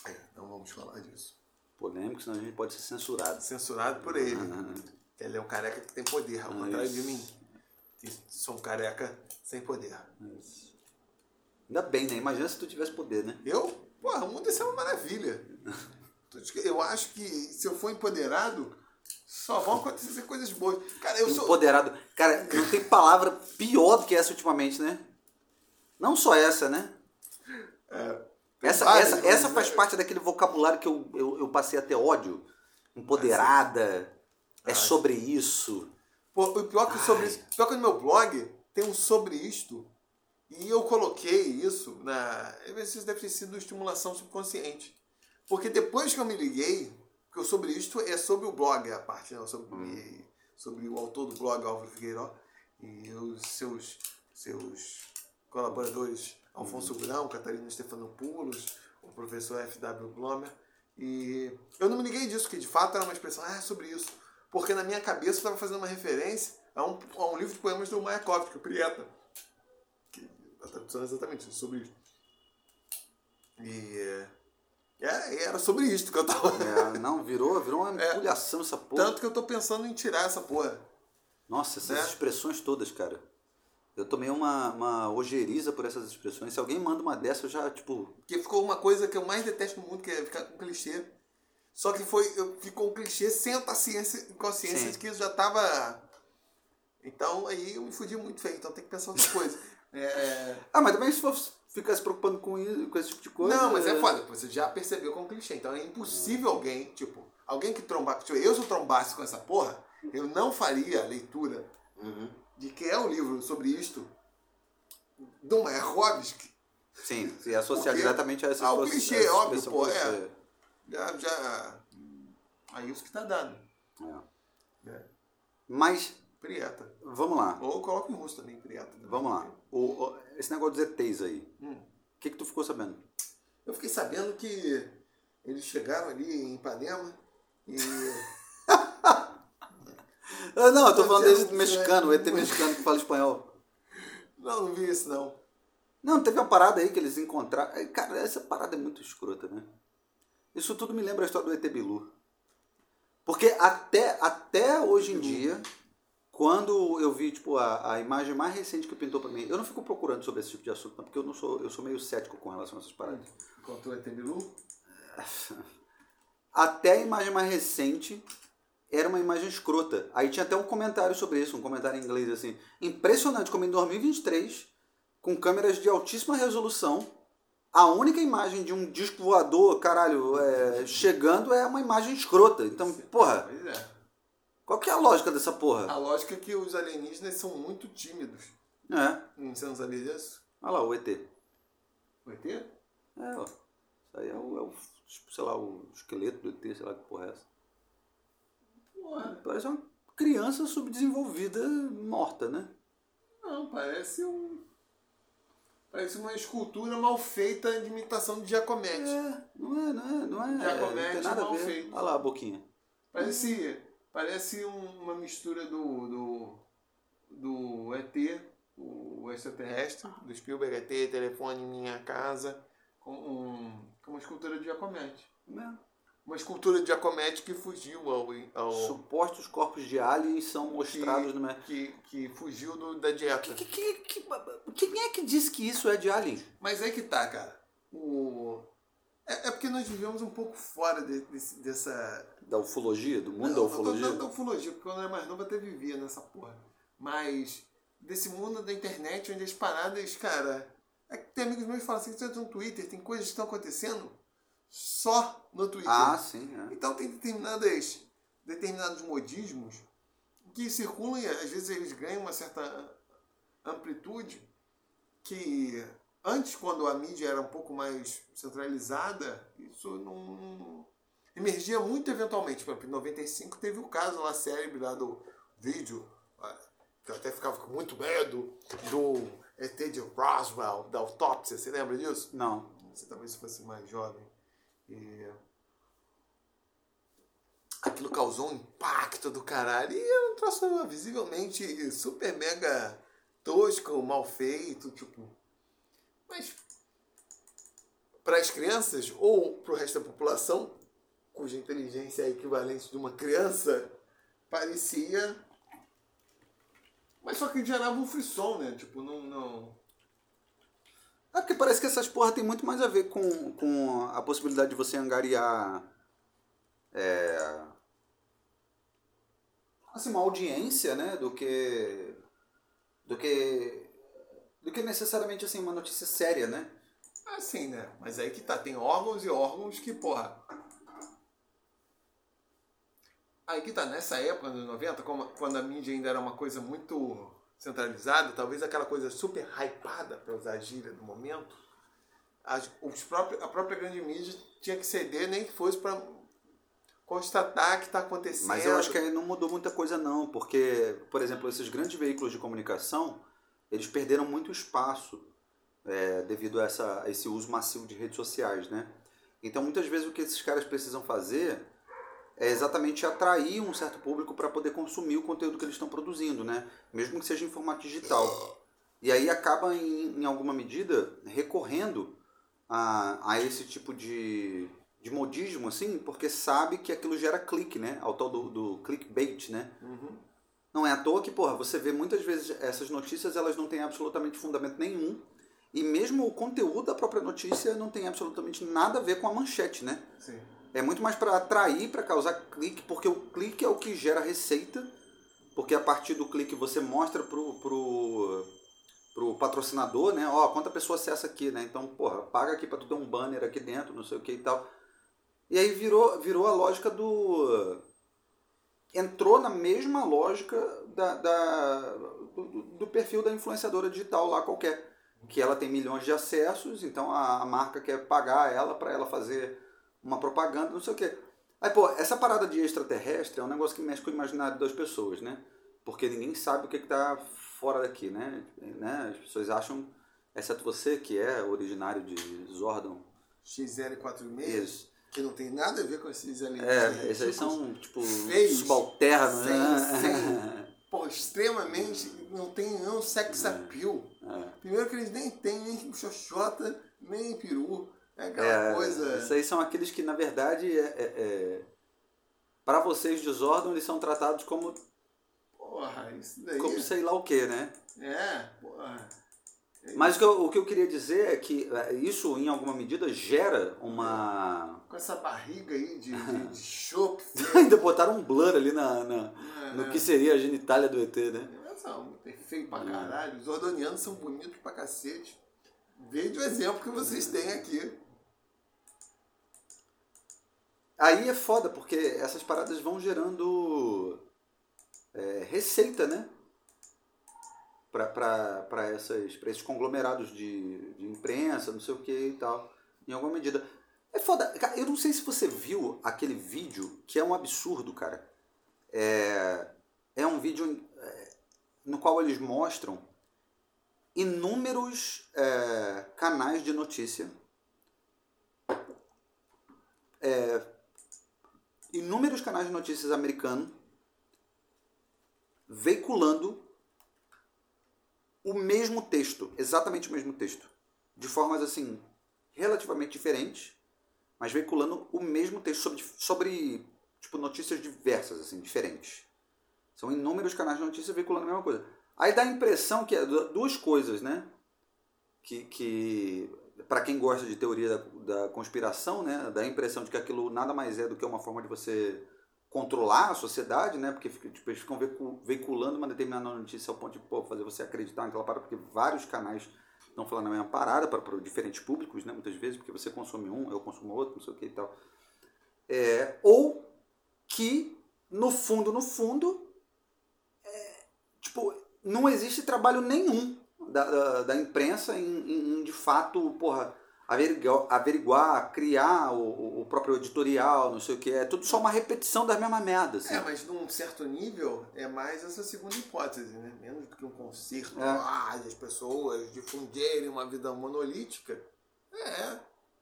É, não vamos falar disso. Polêmico, senão a gente pode ser censurado. Censurado por ele. Ah, Ele é um careca que tem poder, ao contrário de isso. mim. Que sou um careca sem poder. isso. Ainda bem, né? Imagina se tu tivesse poder, né? Eu? Porra, o mundo ia ser uma maravilha. Eu acho que se eu for empoderado, só vão acontecer coisas boas. Cara, eu sou. Empoderado. Cara, não tem palavra pior do que essa ultimamente, né? Não só essa, né? É, Essa, várias essa, essa faz né? parte daquele vocabulário que eu, eu, eu passei a ter ódio. Empoderada. É sobre isso. Pô, o pior que sobre isso. Pior que no meu blog tem um sobre isto. E eu coloquei isso na. Isso deve ter sido estimulação subconsciente. Porque depois que eu me liguei, porque o sobre isto é sobre o blog, a parte, né? Sobre, sobre o autor do blog, Álvaro Figueiró, e os seus, seus colaboradores, Alfonso Grão, Catarina Stefanopoulos, o professor F.W. Blomer. E eu não me liguei disso, que de fato era uma expressão, ah, é sobre isso. Porque na minha cabeça eu estava fazendo uma referência a um, a um livro de poemas do Mayakovsky, o Prieta. Que a tradução é exatamente sobre isso. E é, e era sobre isso que eu tava. É, não, virou, virou uma É. empulhação essa porra. Tanto que eu tô pensando em tirar essa porra. Nossa, essas né? expressões todas, cara. Eu tomei uma, uma ojeriza por essas expressões. Se alguém manda uma dessa, eu já, tipo. Porque ficou uma coisa que eu mais detesto no mundo, que é ficar com clichê. Só que foi, ficou um clichê sem estar ciência, consciência Sim. de que isso já tava. Então aí eu me fudi muito feio, então tem que pensar outra coisa. É, é, Ah, mas também se for ficar se preocupando com, isso, com esse tipo de coisa. Não, mas é foda, você já percebeu como clichê. Então é impossível alguém, tipo, alguém que trombar. Tipo, eu se eu trombasse com essa porra, eu não faria a leitura Uhum. De que é um livro sobre isto do Mayakovsky. Sim, se associar diretamente a essa Ah, o clichê, óbvio, pô, é. você- Já, já. Aí isso que tá dando. é. É. Mas, Prieta. vamos lá. Ou coloca em russo também, Prieta. Vamos lá. O, o- esse negócio dos ETs aí. Hum. O que, que tu ficou sabendo? Eu fiquei sabendo que eles chegaram ali em Ipanema e. Ah, não, eu tô falando Mas é desse um- mexicano, o ET mexicano que fala espanhol. Não, não vi isso não. Não, teve uma parada aí que eles encontraram. Cara, essa parada é muito escrota, né? Isso tudo me lembra a história do ET Bilu. Porque até, até hoje em dia, quando eu vi, tipo, a, a imagem mais recente que pintou pra mim, eu não fico procurando sobre esse tipo de assunto, não, porque eu não sou, eu sou meio cético com relação a essas paradas. Encontrou ET Bilu? Até a imagem mais recente era uma imagem escrota. Aí tinha até um comentário sobre isso, um comentário em inglês assim. Impressionante como em 2023, com câmeras de altíssima resolução, a única imagem de um disco voador, caralho, é, chegando é uma imagem escrota. Então, porra, Pois é. qual que é a lógica dessa porra? A lógica é que os alienígenas são muito tímidos. É, Não Você não sabia disso? olha lá, o ET. O ET? É, ó. Isso aí é o, é o, sei lá, o esqueleto do ET, sei lá que porra é essa. Porra, Parece uma criança subdesenvolvida morta, né? não, parece um. Parece uma escultura mal feita de imitação de Giacometti. É, não é, não é, não é. Giacometti não nada mal feito. Olha lá a boquinha. Parece, parece um- uma mistura do, do, do ET, o extraterrestre, do Spielberg ET, telefone em minha casa, com, um, com uma escultura de Giacometti. É. Uma escultura de Giacometti que fugiu ao, ao Supostos corpos de aliens são mostrados no. que, que fugiu do- da dieta. Que, que, que, quem é que disse que isso é de alien? Mas aí que tá, cara. O... É, é porque nós vivemos um pouco fora de- desse- dessa. Da ufologia? Do mundo Não, da não tô ufologia? falando da ufologia, porque quando eu era mais novo até vivia nessa porra. Mas desse mundo da internet onde as paradas, cara. É que tem amigos meus que falam assim, você entra no Twitter, tem coisas que estão acontecendo só no Twitter. Ah, sim. É. Então tem determinadas, determinados modismos que circulam e às vezes eles ganham uma certa amplitude que antes, quando a mídia era um pouco mais centralizada, isso não. emergia muito eventualmente. Por exemplo, em 95 teve o caso lá célebre lá do vídeo, ah, que eu até ficava com muito medo, do ET de Roswell, da autópsia. Você lembra disso? Não. Você talvez fosse mais jovem. E aquilo causou um impacto do caralho. E é um troço visivelmente super mega tosco, mal feito, tipo. Mas para as crianças ou para o resto da população, cuja inteligência é equivalente de uma criança, parecia. Mas só que gerava um frisson, né? Tipo, não. não... É porque parece que essas porra tem muito mais a ver com, com a possibilidade de você angariar. É, assim, uma audiência, né? Do que. Do que. Do que necessariamente assim, uma notícia séria, né? Assim, né? Mas aí que tá, tem órgãos e órgãos que, porra. Aí que tá, nessa época, nos 90, como, quando a mídia ainda era uma coisa muito centralizada, talvez aquela coisa super hypada, para usar a gíria do momento, as, os próprios, a própria grande mídia tinha que ceder, nem que fosse para constatar que está acontecendo. Mas eu acho que aí não mudou muita coisa não, porque, por exemplo, esses grandes veículos de comunicação, eles perderam muito espaço é, devido a, essa, a esse uso massivo de redes sociais, né? Então, muitas vezes o que esses caras precisam fazer é exatamente atrair um certo público para poder consumir o conteúdo que eles estão produzindo, né? Mesmo que seja em formato digital. E aí acaba, em, em alguma medida, recorrendo a, a esse tipo de, de modismo, assim, porque sabe que aquilo gera clique, né? Ao tal do, do clickbait, né? Uhum. Não é à toa que, porra, você vê muitas vezes essas notícias, elas não têm absolutamente fundamento nenhum. E mesmo o conteúdo da própria notícia não tem absolutamente nada a ver com a manchete, né? Sim. É muito mais para atrair, para causar clique, porque o clique é o que gera receita, porque a partir do clique você mostra pro, pro, pro patrocinador, né? Ó, quanta pessoa acessa aqui, né? Então, porra, paga aqui para tu ter um banner aqui dentro, não sei o que e tal. E aí virou, virou a lógica do... Entrou na mesma lógica da, da do, do perfil da influenciadora digital lá qualquer. Que ela tem milhões de acessos, então a, a marca quer pagar ela para ela fazer uma propaganda, não sei o quê. Aí, pô, essa parada de extraterrestre é um negócio que mexe com o imaginário das pessoas, né? Porque ninguém sabe o que está fora daqui, né? né? As pessoas acham, exceto você, que é originário de Zordon. XL46, Isso. que não tem nada a ver com esses aliens. É, esses aí são, tipo, feios, subalternos, sem, né? sem, pô, extremamente, não tem nenhum sex appeal. É. Primeiro que eles nem têm nem xoxota, nem peru. É aquela É, coisa... Esses aí são aqueles que, na verdade, é, é, é, para vocês de Zordon, eles são tratados como, Porra, isso daí... como sei lá o que, né? É, porra. Mas o que, eu, o que eu queria dizer é que é, isso, em alguma medida, gera uma. Com essa barriga aí de, de, de chope. Ainda botaram um blur ali na, na- É, no é. que seria a genitália do ET, né? São feio pra caralho. Os ordonianos são bonitos pra cacete. Veja o exemplo que vocês têm aqui. Aí é foda, porque essas paradas vão gerando é, receita, né? Para esses conglomerados de, de imprensa, não sei o que e tal, em alguma medida. É foda. Eu não sei se você viu aquele vídeo, que é um absurdo, cara. É, é um vídeo é, no qual eles mostram inúmeros é, canais de notícia é, inúmeros canais de notícias americanos veiculando o mesmo texto, exatamente o mesmo texto, de formas assim relativamente diferentes, mas veiculando o mesmo texto sobre, sobre tipo notícias diversas assim, diferentes. São inúmeros canais de notícias veiculando a mesma coisa. Aí dá a impressão que é du- duas coisas, né? Que, que para quem gosta de teoria da, da conspiração, né, dá a impressão de que aquilo nada mais é do que uma forma de você controlar a sociedade, né? Porque tipo, eles ficam veicu- veiculando uma determinada notícia ao ponto de pô, fazer você acreditar naquela parada, porque vários canais estão falando a mesma parada para diferentes públicos, né? Muitas vezes, porque você consome um, eu consumo outro, não sei o que e tal. É, ou que, no fundo, no fundo, é, tipo, não existe trabalho nenhum da, da, da imprensa em, em- em, de fato, porra, averiguar, averiguar criar o, o próprio editorial, não sei o que. É tudo só uma repetição das mesmas merdas. Assim. É, mas num certo nível é mais essa segunda hipótese, né? Menos do que um concerto, É. ah, as pessoas difundirem uma vida monolítica. É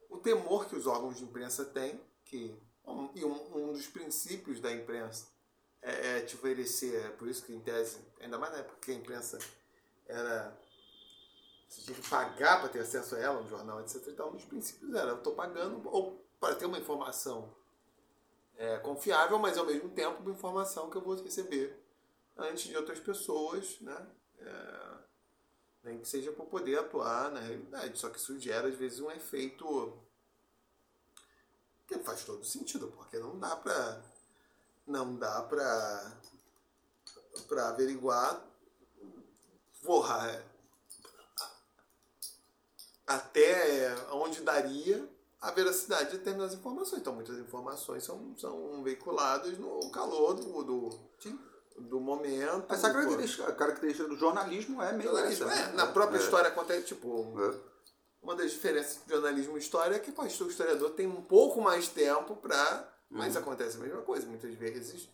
o temor que os órgãos de imprensa têm, que um, e um, um dos princípios da imprensa é, é te oferecer, é por isso que em tese, ainda mais na época que a imprensa era você tinha que pagar para ter acesso a ela, um jornal, etc. Então, dos princípios era, eu estou pagando ou para ter uma informação é, confiável, mas ao mesmo tempo uma informação que eu vou receber antes de outras pessoas, né? É, nem que seja para poder atuar na realidade. Só que isso gera, às vezes, um efeito que faz todo sentido, porque não dá para não dá para para averiguar porra, é, até onde daria a veracidade de determinadas informações. Então, muitas informações são, são veiculadas no calor do, do, do momento. Essa característica, a característica do jornalismo é meio jornalismo. essa, É, né? na própria É. história acontece, tipo, É. uma das diferenças de jornalismo e história é que pô, o historiador tem um pouco mais tempo para. Mas acontece a mesma coisa, muitas vezes,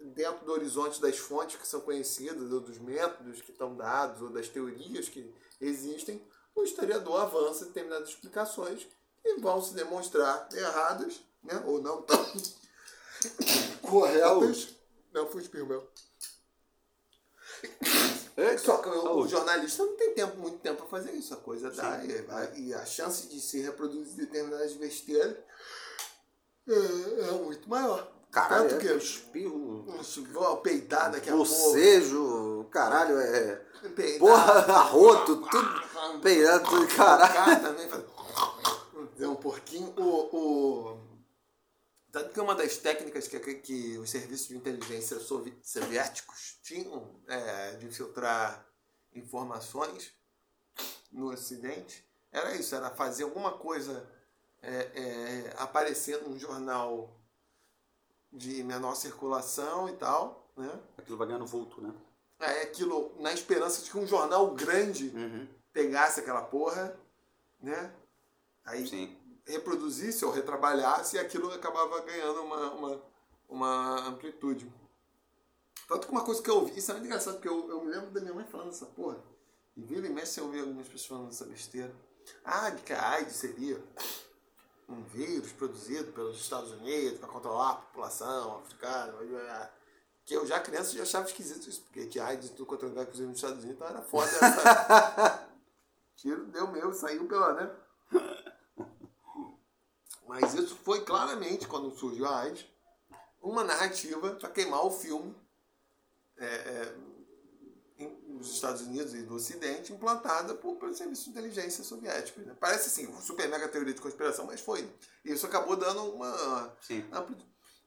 dentro do horizonte das fontes que são conhecidas, ou dos métodos que estão dados, ou das teorias que existem, o historiador avança determinadas explicações que vão se demonstrar erradas, né? ou não tão corretas. Não, fui espirro meu. É, Só que o, jornalista não tem tempo, muito tempo para fazer isso. A coisa dá. E, a- e a chance de se reproduzir determinadas besteiras é, é muito maior. Caralho, Tanto é, que espirro, vou peidar daqui a pouco. bocejo, caralho, é... Peidar, Porra, arroto, tudo peidado, tudo, caralho. Cara, também faz... É um porquinho. O, o... Tanto que uma das técnicas que, que, que os serviços de inteligência sovi- soviéticos tinham é, de filtrar informações no Ocidente era isso, era fazer alguma coisa é, é, aparecer num jornal de menor circulação e tal, né? Aquilo vai ganhando vulto, né? Aí aquilo, na esperança de que um jornal grande Uhum. Pegasse aquela porra, né? Aí Sim. reproduzisse ou retrabalhasse e aquilo acabava ganhando uma, uma, uma amplitude. Tanto que uma coisa que eu ouvi, isso é muito engraçado, porque eu, eu me lembro da minha mãe falando essa porra. E vira e mexe eu ouvi algumas pessoas falando essa besteira. Ah, de que a AIDS seria um vírus produzido pelos Estados Unidos para controlar a população africana. Que eu já criança já achava esquisito isso, porque que AIDS tudo quanto lugar, inclusive nos Estados Unidos, então era foda. Tiro deu meu, saiu pela, né? Mas isso foi claramente, quando surgiu a AIDS, uma narrativa para queimar o filme é, é, nos Estados Unidos e do Ocidente, implantada por, pelo serviço de inteligência soviético. né? Parece assim, uma super mega teoria de conspiração, mas foi. E isso acabou dando uma Sim. ampli-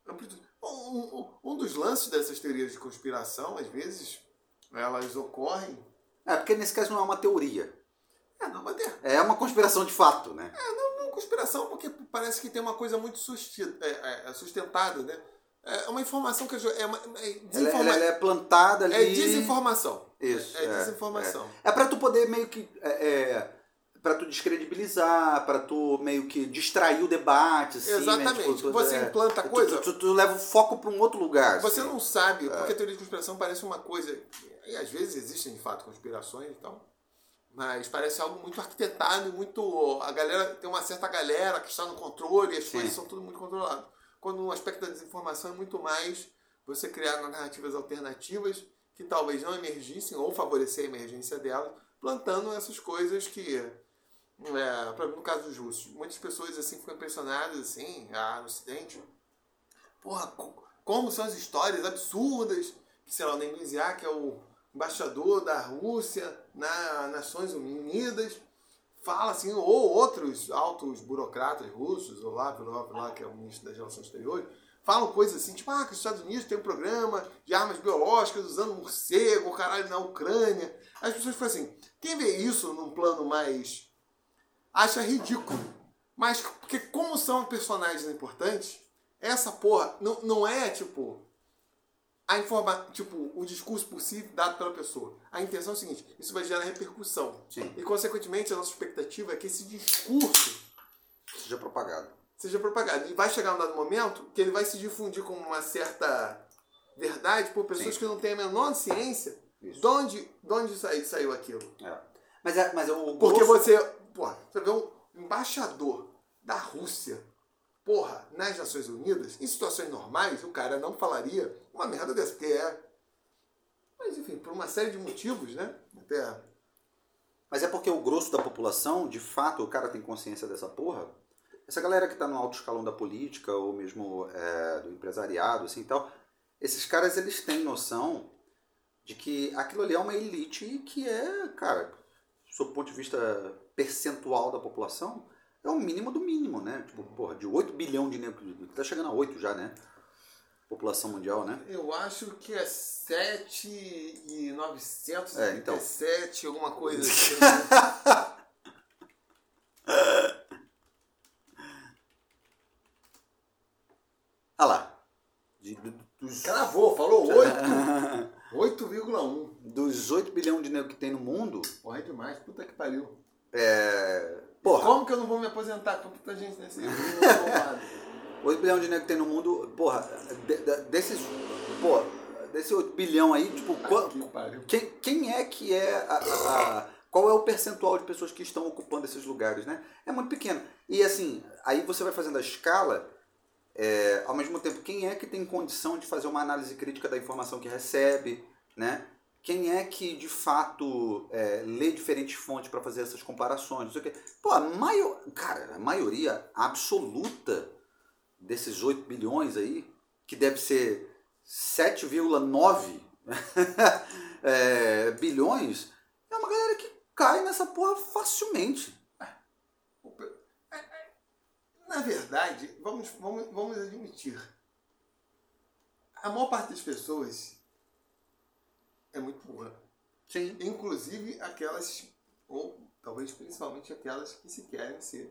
amplitude. Um, um- um dos lances dessas teorias de conspiração, às vezes, elas ocorrem. É, porque nesse caso não é uma teoria. É, não, mas é, É uma conspiração de fato, né? não, não conspiração, porque parece que tem uma coisa muito é, é, é, sustentada, né? É uma informação que é, uma, é, Ela, desinforma- ela- ela é plantada ali. é desinformação. Isso. É, é desinformação. É pra tu poder meio que. É, é, pra tu descredibilizar, pra tu meio que distrair o debate, assim, Exatamente. Né? Tipo, Você é, implanta coisa- Tu, tu- tu leva o foco pra um outro lugar. Você assim. não sabe, porque a teoria de conspiração parece uma coisa. E às vezes existem de fato conspirações e tal. Mas parece algo muito arquitetado e muito. A galera tem uma certa galera que está no controle e as Sim. coisas são tudo muito controlado. Quando o aspecto da desinformação é muito mais você criar narrativas alternativas que talvez não emergissem ou favorecer a emergência delas, plantando essas coisas que. É, pra- no caso dos russos, muitas pessoas assim ficam impressionadas assim, ah, no ocidente, porra, co- como são as histórias absurdas que, sei lá, o Neymar Ziak é o embaixador da Rússia nas Nações Unidas, fala assim, ou outros altos burocratas russos, ou lá, lá, que é o ministro das Relações Exteriores, falam coisas assim, tipo, ah, que os Estados Unidos tem um programa de armas biológicas usando morcego, caralho, na Ucrânia. As pessoas falam assim, quem vê isso num plano mais... acha ridículo. Mas, porque como são personagens importantes, essa porra não, não é, tipo, a informa, tipo, o discurso possível dado pela pessoa. A intenção é o seguinte, isso vai gerar repercussão. Sim. E, consequentemente, a nossa expectativa é que esse discurso seja propagado. Seja propagado. E vai chegar um dado momento que ele vai se difundir com uma certa verdade por pessoas Sim. que não têm a menor ciência Isso. de onde, de onde saiu, saiu aquilo. É. Mas, é, mas é o Porque grosso- você, porra, você vê um embaixador da Rússia, porra, nas Nações Unidas, em situações normais, o cara não falaria uma merda dessa, porque é. Mas enfim, por uma série de motivos, né? Até. Mas é porque o grosso da população, de fato, o cara tem consciência dessa porra. Essa galera que tá no alto escalão da política ou mesmo é, do empresariado, assim e tal, esses caras eles têm noção de que aquilo ali é uma elite que é, cara, sob o ponto de vista percentual da população, é o mínimo do mínimo, né? Tipo, porra, de 8 bilhão de negros, tá chegando a 8 já, né? População mundial, né? Eu acho que é 7 e 937, É, então. alguma coisa assim. Ah lá. De- do- dos, Cravou, falou 8. 8,1. dos 8 bilhões de negros que tem no mundo, Porra, é demais. Puta que pariu. É. Porra, Como que eu não vou me aposentar com tanta gente nesse mundo? 8 bilhões de negros que tem no mundo, porra, de- de- desses. Pô, desse 8 bilhão aí, tipo, qua- que pariu. quem, quem é que é a, a- a- Qual é o percentual de pessoas que estão ocupando esses lugares, né? É muito pequeno. E assim, aí você vai fazendo a escala, é, ao mesmo tempo, quem é que tem condição de fazer uma análise crítica da informação que recebe, né? Quem é que de fato é, lê diferentes fontes para fazer essas comparações? Não sei o quê. Pô, a maior, cara, a maioria absoluta desses 8 bilhões aí, que deve ser 7,9 é, bilhões, é uma galera que cai nessa porra facilmente. Na verdade, vamos, vamos, vamos admitir. A maior parte das pessoas é muito burra. Sim. Inclusive aquelas, ou talvez principalmente aquelas que se querem ser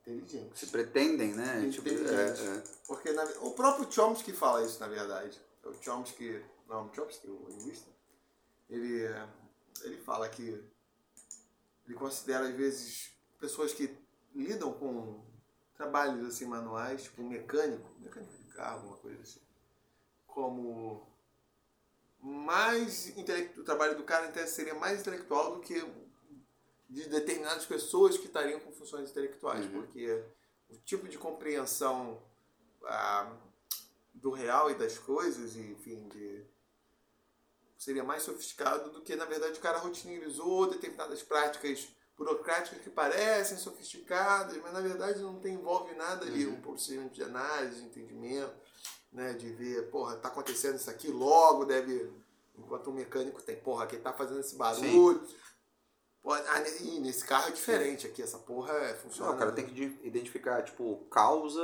inteligentes. Se pretendem, né? Tipo, é, Inteligentes. é. Porque na- o próprio Chomsky fala isso, na verdade. O Chomsky, não, o Chomsky, o linguista, ele, ele fala que ele considera, às vezes, pessoas que lidam com trabalhos assim manuais, tipo mecânico, mecânico de carro, alguma coisa assim, como mais o trabalho do cara então, seria mais intelectual do que de determinadas pessoas que estariam com funções intelectuais, Uhum. porque o tipo de compreensão ah, do real e das coisas, e, enfim, de, seria mais sofisticado do que, na verdade, o cara rotineirizou determinadas práticas burocráticas que parecem sofisticadas, mas na verdade não tem, envolve nada ali, Uhum. um procedimento de análise, de entendimento, né, de ver, porra, tá acontecendo isso aqui, logo deve, enquanto o mecânico tem, porra, quem tá fazendo esse barulho, Pô, ah, ih, nesse carro é diferente aqui, essa porra é, funciona. Não, o cara tem que de- identificar, tipo, causa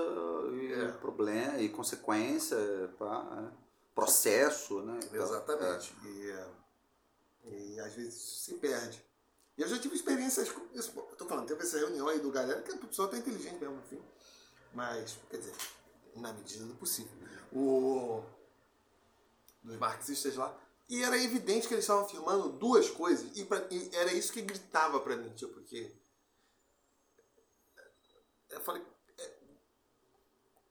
e É. problema e consequência, pá, é. processo, né? Exatamente. E, é, e às vezes se perde. E eu já tive experiências com isso. Eu tô falando, teve essa reunião aí do galera, que a pessoa tá inteligente mesmo, enfim. Mas, quer dizer, na medida do possível. O, dos marxistas lá. E era evidente que eles estavam afirmando duas coisas. E, pra- e era isso que gritava pra mim, tipo, que. Eu falei. é,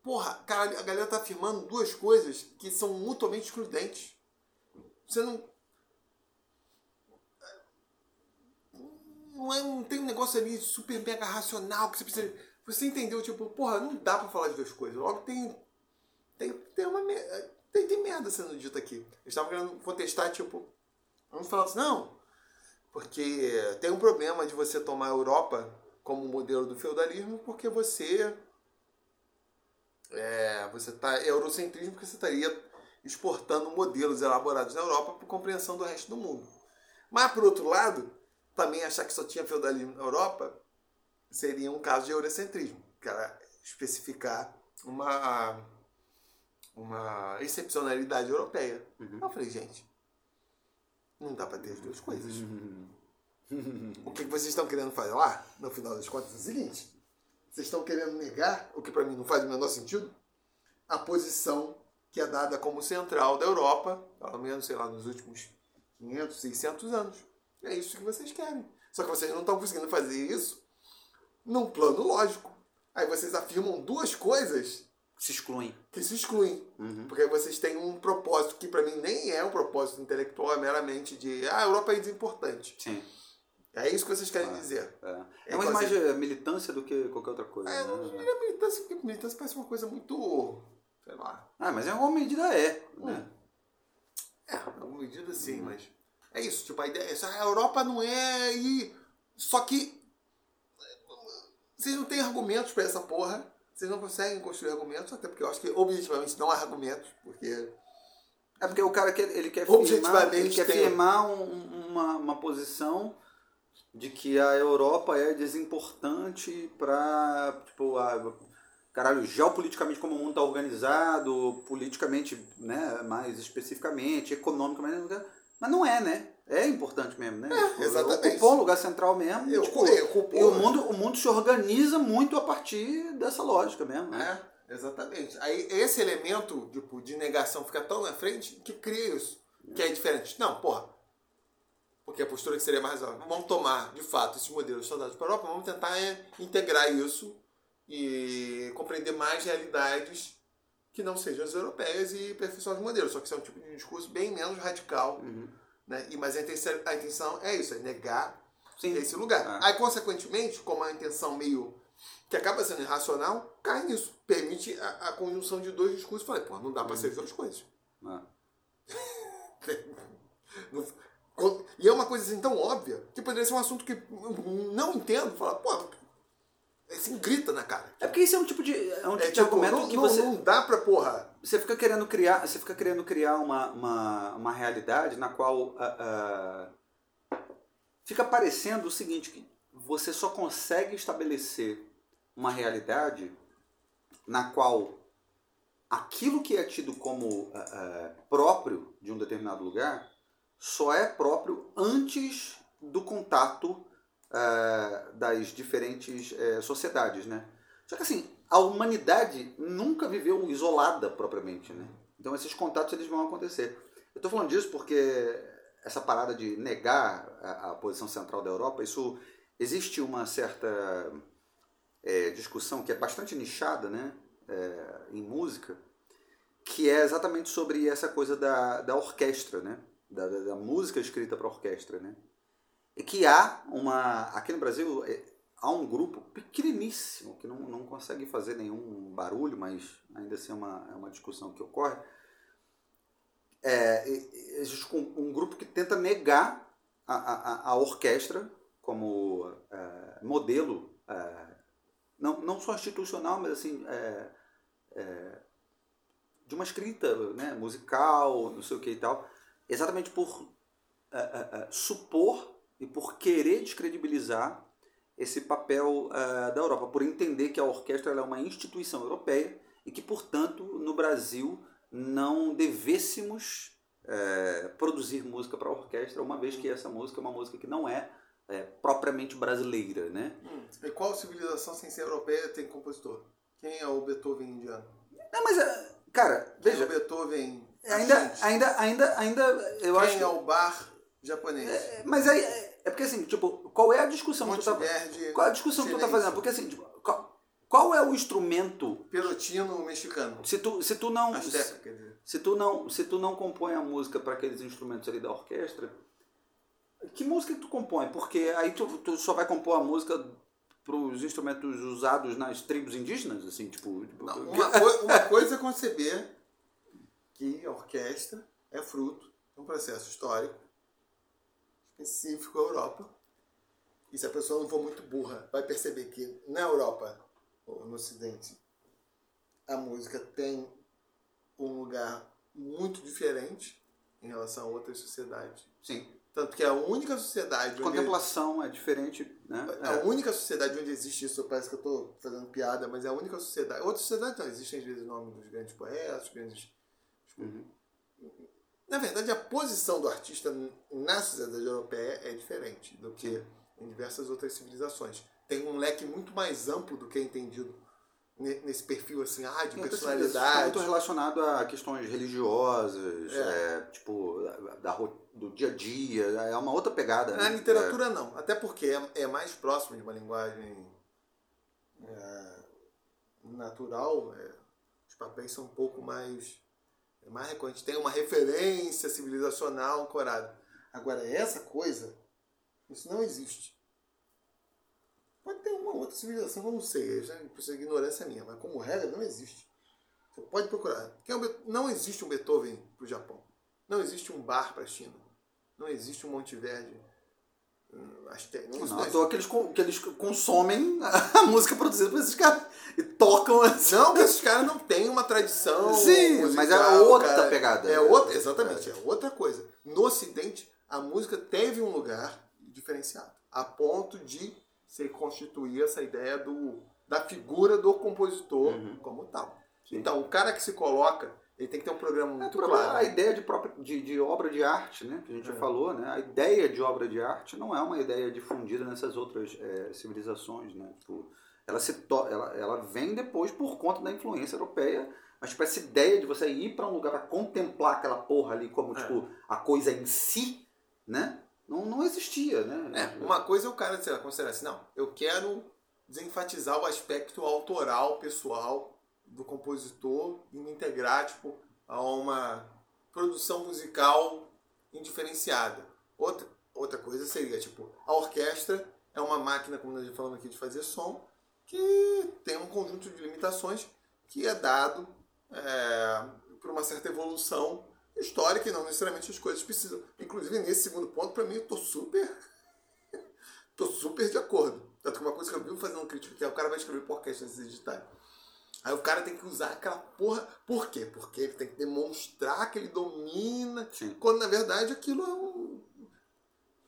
Porra, cara, a galera tá afirmando duas coisas que são mutuamente excludentes. Você não. Não, é, não tem um negócio ali super mega racional que você precisa. Você entendeu? Tipo, porra, não dá pra falar de duas coisas. Logo tem. Tem, tem uma. Tem, tem merda sendo dita aqui. Eles estavam querendo contestar, tipo. Vamos falar assim, não. Porque tem um problema de você tomar a Europa como modelo do feudalismo, porque você. É, você tá é eurocentrismo porque você estaria exportando modelos elaborados na Europa para compreensão do resto do mundo. Mas, por outro lado, também achar que só tinha feudalismo na Europa seria um caso de eurocentrismo, que era especificar uma, uma excepcionalidade europeia. Eu falei, gente, não dá para ter as duas coisas. O que que vocês estão querendo fazer lá, no final das contas, é o seguinte: vocês estão querendo negar, o que para mim não faz o menor sentido, a posição que é dada como central da Europa, pelo menos, sei lá, nos últimos 500, 600 anos. É isso que vocês querem. Só que vocês não estão conseguindo fazer isso num plano lógico. Aí vocês afirmam duas coisas Se excluem. que se excluem. Uhum. Porque vocês têm um propósito que pra mim nem é um propósito intelectual, é meramente de ah, a Europa é desimportante. Sim. É isso que vocês querem Ah. dizer. É, É é mais, militância do que qualquer outra coisa. É, não né? diria militância, porque militância parece uma coisa muito. sei lá. Ah, mas em alguma medida é. Né? É, em alguma medida sim, mas. É isso, tipo, a ideia é essa, a Europa não é e. Só que. Vocês não têm argumentos pra essa porra. Vocês não conseguem construir argumentos, até porque eu acho que objetivamente não há argumentos, porque. É porque o cara quer, ele quer firmar, ele quer tem- firmar um- um- uma, uma posição de que a Europa é desimportante para tipo a, caralho geopoliticamente como o mundo está organizado politicamente né mais especificamente economicamente mas não é né é importante mesmo né Tipo, exatamente. ocupou um lugar central mesmo Eu- tipo, eu- ocupou, e o mundo o mundo se organiza muito a partir dessa lógica mesmo né? É, exatamente. Aí esse elemento tipo, de negação fica tão na frente que cria isso. Que é diferente. Não, porra. Porque a postura que seria mais óbvia. Vamos tomar, de fato, esses modelos soldados para a Europa, vamos tentar é, integrar isso e compreender mais realidades que não sejam as europeias e aperfeiçoar os modelos. Só que isso é um tipo de discurso bem menos radical. Uhum. Né? E, mas a intenção, a intenção é isso, é negar Sim. esse lugar. É. Aí, consequentemente, como a intenção meio que acaba sendo irracional, cai nisso. Permite a, a conjunção de dois discursos. Falei, pô, não dá pra ser as duas coisas. Con- E é uma coisa assim tão óbvia que poderia ser um assunto que eu não entendo. Fala, pô, assim, grita na cara. É porque isso é um tipo de é um tipo É de tipo, argumento não, que não- você não dá pra, porra. você fica querendo criar você fica querendo criar uma, uma, uma realidade na qual ah, ah, fica parecendo o seguinte que você só consegue estabelecer uma realidade na qual aquilo que é tido como ah, próprio de um determinado lugar só é próprio antes do contato ah, das diferentes eh, sociedades, né? Só que assim, a humanidade nunca viveu isolada propriamente, né? Então esses contatos eles vão acontecer. Eu estou falando disso porque essa parada de negar a, a posição central da Europa, isso existe uma certa eh, discussão que é bastante nichada, né? eh, em música, que é exatamente sobre essa coisa da, da orquestra, né? Da, da, da música escrita para orquestra, né? Que há uma. Aqui no Brasil é, há um grupo pequeniníssimo que não, não consegue fazer nenhum barulho, mas ainda assim é uma, é uma discussão que ocorre. É, existe um, um grupo que tenta negar a, a, a orquestra como é, modelo, é, não, não só institucional, mas assim, é, é, de uma escrita né, musical, não sei o que e tal, exatamente por supor e por querer descredibilizar esse papel é, da Europa, por entender que a orquestra é uma instituição europeia e que, portanto, no Brasil não devêssemos é, produzir música para orquestra, uma vez que essa música é uma música que não é, é, propriamente brasileira, né? E qual civilização sem ser europeia tem compositor? Quem é o Beethoven indiano? Não, mas, é, cara, Quem é veja, o Beethoven ainda, ainda, ainda, ainda, eu acho Quem que... é o bar japonês? É, Mas aí, é, porque assim, tipo, qual é a discussão que tu tá Qual é a discussão que tu tá fazendo? Porque assim, tipo, qual, qual é o instrumento? Pelotino mexicano. Se tu, se tu não. Azteca, quer dizer. Se tu não, se tu não compõe a música para aqueles instrumentos ali da orquestra, que música que tu compõe? Porque aí tu, tu só vai compor a música para os instrumentos usados nas tribos indígenas, assim, tipo. tipo- Não, uma, uma coisa é conceber que a orquestra é fruto de um processo histórico específico à Europa. E se a pessoa não for muito burra, vai perceber que na Europa, ou no Ocidente, a música tem um lugar muito diferente em relação a outras sociedades. Sim. Tanto que é a única sociedade onde Contemplação é diferente, né? a única sociedade onde existe isso, parece que eu estou fazendo piada, mas é a única sociedade. Outras sociedades não, existem às vezes o nome dos grandes poetas, grandes. Uhum. Na verdade, a posição do artista na sociedade europeia é diferente do que em diversas outras civilizações. Tem um leque muito mais amplo do que é entendido ne- nesse perfil assim, ah, de personalidade. muito relacionado a questões religiosas, É. é, tipo, da, do dia a dia, é uma outra pegada. Na né? literatura não, até porque é, é mais próximo de uma linguagem é, natural, é, os papéis são um pouco mais, é mais recorrentes. Tem uma referência civilizacional ancorada. Agora, essa coisa, isso não existe. Pode ter uma outra civilização eu não sei, isso é ignorância minha, mas como regra não existe. Você pode procurar. É não existe um Beethoven para o Japão. Não existe um bar para a China. Não existe um Monte Verde. Hum, Azte- Não, Não, à toa que eles, que eles consomem a música produzida por esses caras e tocam assim. Não que esses caras não tenham uma tradição. Sim, musical, mas é outra cara. pegada. É outra, exatamente, é outra coisa. No Ocidente, a música teve um lugar diferenciado, a ponto de se constituir essa ideia do, da figura do compositor Uhum. como tal. Sim. Então, o cara que se coloca, ele tem que ter um programa É, muito por claro. A ideia de, própria, de, de obra de arte, né, que a gente já É. falou, né, a ideia de obra de arte não é uma ideia difundida nessas outras é, civilizações, né, tipo, ela, se to ela, ela vem depois por conta da influência europeia, mas tipo, essa ideia de você ir para um lugar para contemplar aquela porra ali como É. tipo, a coisa em si, né, não, não existia, né. É, uma coisa é o cara sei lá, considerar assim, não, eu quero desenfatizar o aspecto autoral, pessoal do compositor e me integrar tipo, a uma produção musical indiferenciada. Outra, outra coisa seria, tipo, a orquestra é uma máquina, como nós já falamos aqui, de fazer som, que tem um conjunto de limitações que é dado é, por uma certa evolução histórica e não necessariamente as coisas precisam. Inclusive, nesse segundo ponto, para mim, eu tô super. tô super de acordo. Tanto que uma coisa que eu vi fazendo crítica que é o cara vai escrever por orquestra nesses editais. Aí o cara tem que usar aquela porra. Por quê? Porque ele tem que demonstrar que ele domina. Sim. Quando na verdade aquilo é um.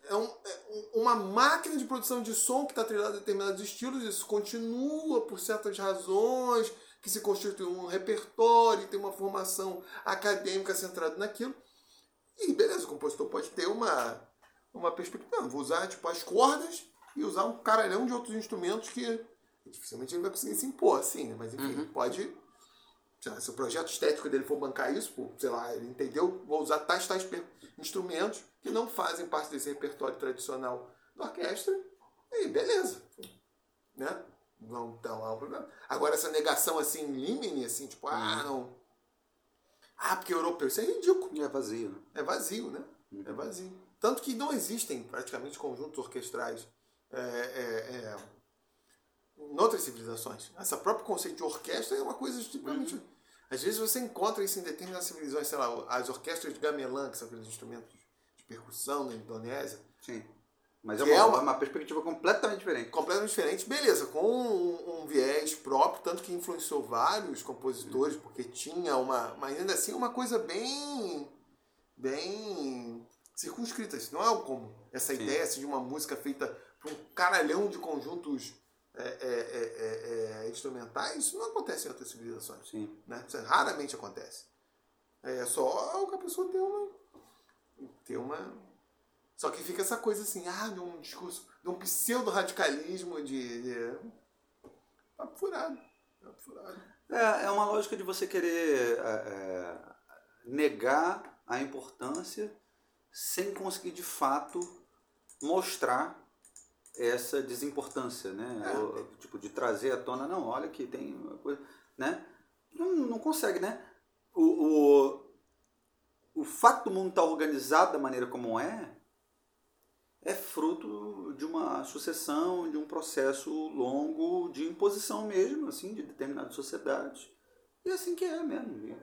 É, um, é um- uma máquina de produção de som que está trilhada a determinados estilos, isso continua por certas razões, que se constitui um repertório, tem uma formação acadêmica centrada naquilo. E beleza, o compositor pode ter uma, uma perspectiva. Não, vou usar tipo, as cordas e usar um caralhão de outros instrumentos que dificilmente ele vai conseguir se impor, assim, né? Mas enfim, pode. sei lá, se o projeto estético dele for bancar isso, pô, sei lá, ele entendeu, vou usar tais tais instrumentos que não fazem parte desse repertório tradicional da orquestra, e beleza. Né? Não tá lá o problema. Agora, essa negação assim, limine, assim, tipo, ah, não. Ah, porque é europeu, isso é ridículo. É vazio, né? É vazio, né? É vazio. Tanto que não existem praticamente conjuntos orquestrais é, é, é, em outras civilizações. Essa próprio conceito de orquestra é uma coisa tipicamente. Às vezes você encontra isso em determinadas civilizações, sei lá, as orquestras de gamelan, que são aqueles instrumentos de percussão na Indonésia, Sim. Mas é uma, é uma- uma perspectiva completamente diferente. completamente diferente, beleza, com um, um viés próprio, tanto que influenciou vários compositores, porque tinha uma. Mas ainda assim uma coisa bem. bem circunscrita. Isso não é algo comum. Essa Sim. ideia assim, de uma música feita por um caralhão de conjuntos é, é, é, é, é, instrumentais, isso não acontece em outras civilizações. Sim. Né? Isso raramente acontece. É só que a pessoa tem uma. Tem uma. Só que fica essa coisa assim, ah, de um discurso, de um pseudo-radicalismo de. de... Papo furado. Papo furado. É, é uma lógica de você querer negar a importância sem conseguir de fato mostrar essa desimportância, né? É. Tipo, de trazer à tona, não, olha que tem uma coisa, né? Não, não consegue, né? O, o, o fato do mundo estar organizado da maneira como é, é fruto de uma sucessão, de um processo longo de imposição mesmo, assim, de determinadas sociedades. E é assim que é mesmo.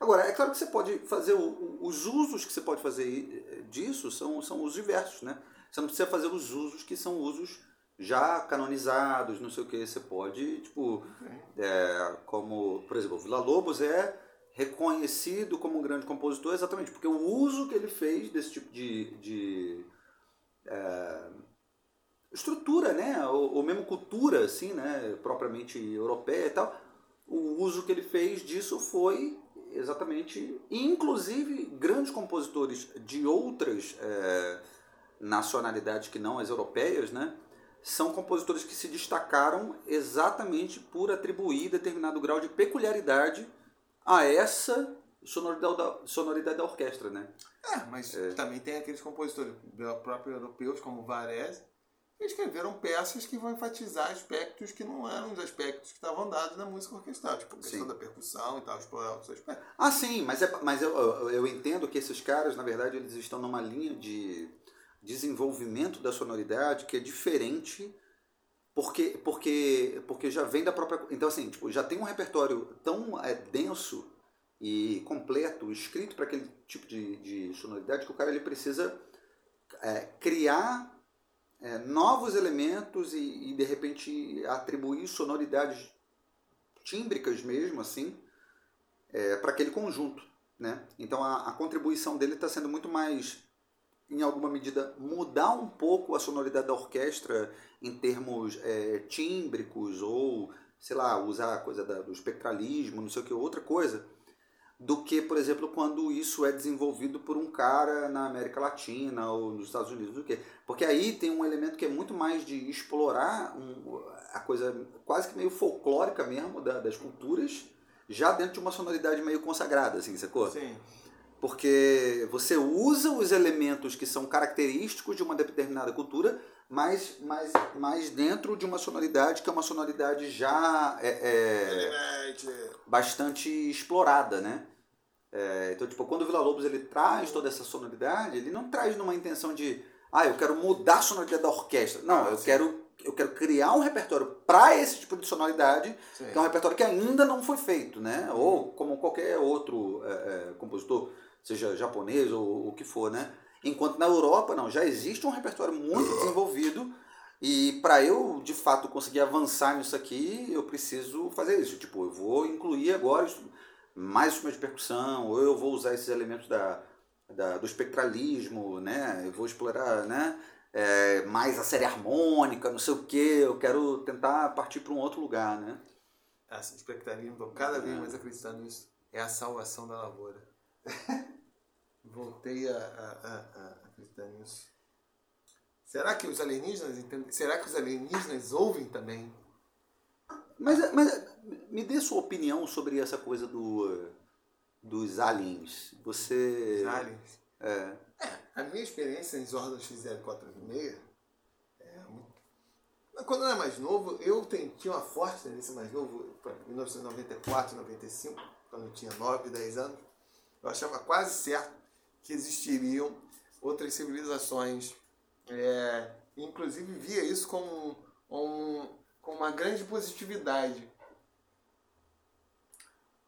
Agora, é claro que você pode fazer, os usos que você pode fazer disso são, são os diversos, né? Você não precisa fazer os usos que são usos já canonizados, não sei o que. Você pode, tipo, é, como, por exemplo, Vila Lobos é reconhecido como um grande compositor exatamente porque o uso que ele fez desse tipo de, de é, estrutura, né, ou, ou mesmo cultura, assim, né, propriamente europeia e tal, o uso que ele fez disso foi exatamente, inclusive grandes compositores de outras é, nacionalidades que não as europeias, né, são compositores que se destacaram exatamente por atribuir determinado grau de peculiaridade a essa sonoridade da, sonoridade da orquestra, né? É, mas também tem aqueles compositores próprios europeus, como Varese, escreveram peças que vão enfatizar aspectos que não eram os aspectos que estavam dados na música orquestral, tipo a questão Sim. da percussão e tal, explorar outros aspectos. Ah, sim, mas, é, mas eu, eu, eu entendo que esses caras, na verdade, eles estão numa linha de desenvolvimento da sonoridade que é diferente porque, porque, porque já vem da própria. Então, assim, tipo, já tem um repertório tão é, denso e completo, escrito para aquele tipo de, de sonoridade, que o cara ele precisa é, criar é, novos elementos e, e, de repente, atribuir sonoridades tímbricas mesmo, assim, é, para aquele conjunto. Né? Então, a, a contribuição dele está sendo muito mais em alguma medida, mudar um pouco a sonoridade da orquestra em termos é, tímbricos ou, sei lá, usar a coisa da, do espectralismo, não sei o que, outra coisa, do que, por exemplo, quando isso é desenvolvido por um cara na América Latina ou nos Estados Unidos, do que. Porque aí tem um elemento que é muito mais de explorar um, a coisa quase que meio folclórica mesmo da, das culturas, já dentro de uma sonoridade meio consagrada, assim, sacou? Sim. Porque você usa os elementos que são característicos de uma determinada cultura, mas, mas, mas dentro de uma sonoridade que é uma sonoridade já é, é, bastante explorada, né? É, então, tipo, quando o Vila Lobos ele traz toda essa sonoridade, ele não traz numa intenção de, ah, eu quero mudar a sonoridade da orquestra. Não, eu quero, eu quero criar um repertório para esse tipo de sonoridade, Sim. que é um repertório que ainda não foi feito, né? Ou como qualquer outro é, é, compositor, seja japonês ou o que for, né? Enquanto na Europa, não, já existe um repertório muito desenvolvido e para eu, de fato, conseguir avançar nisso aqui, eu preciso fazer isso. Tipo, eu vou incluir agora mais instrumentos de percussão, ou eu vou usar esses elementos da, da, do espectralismo, né? Eu vou explorar, né? É, mais a série harmônica, não sei o que, eu quero tentar partir para um outro lugar, né? Essa espectaclismo, estou cada vez mais acreditando nisso. É a salvação da lavoura. Voltei a, a, a, a acreditar nisso. Será que os alienígenas entendem? Será que os alienígenas ouvem também? Mas, mas me dê sua opinião sobre essa coisa do, dos aliens. Você. Os aliens? É. É, a minha experiência em Zorda XL436 é muito... Quando eu era mais novo, eu tinha uma forte tendência mais novo, pra 1994, 95, quando eu tinha 9, 10 anos, eu achava quase certo que existiriam outras civilizações. É, inclusive via isso como, um, como uma grande positividade.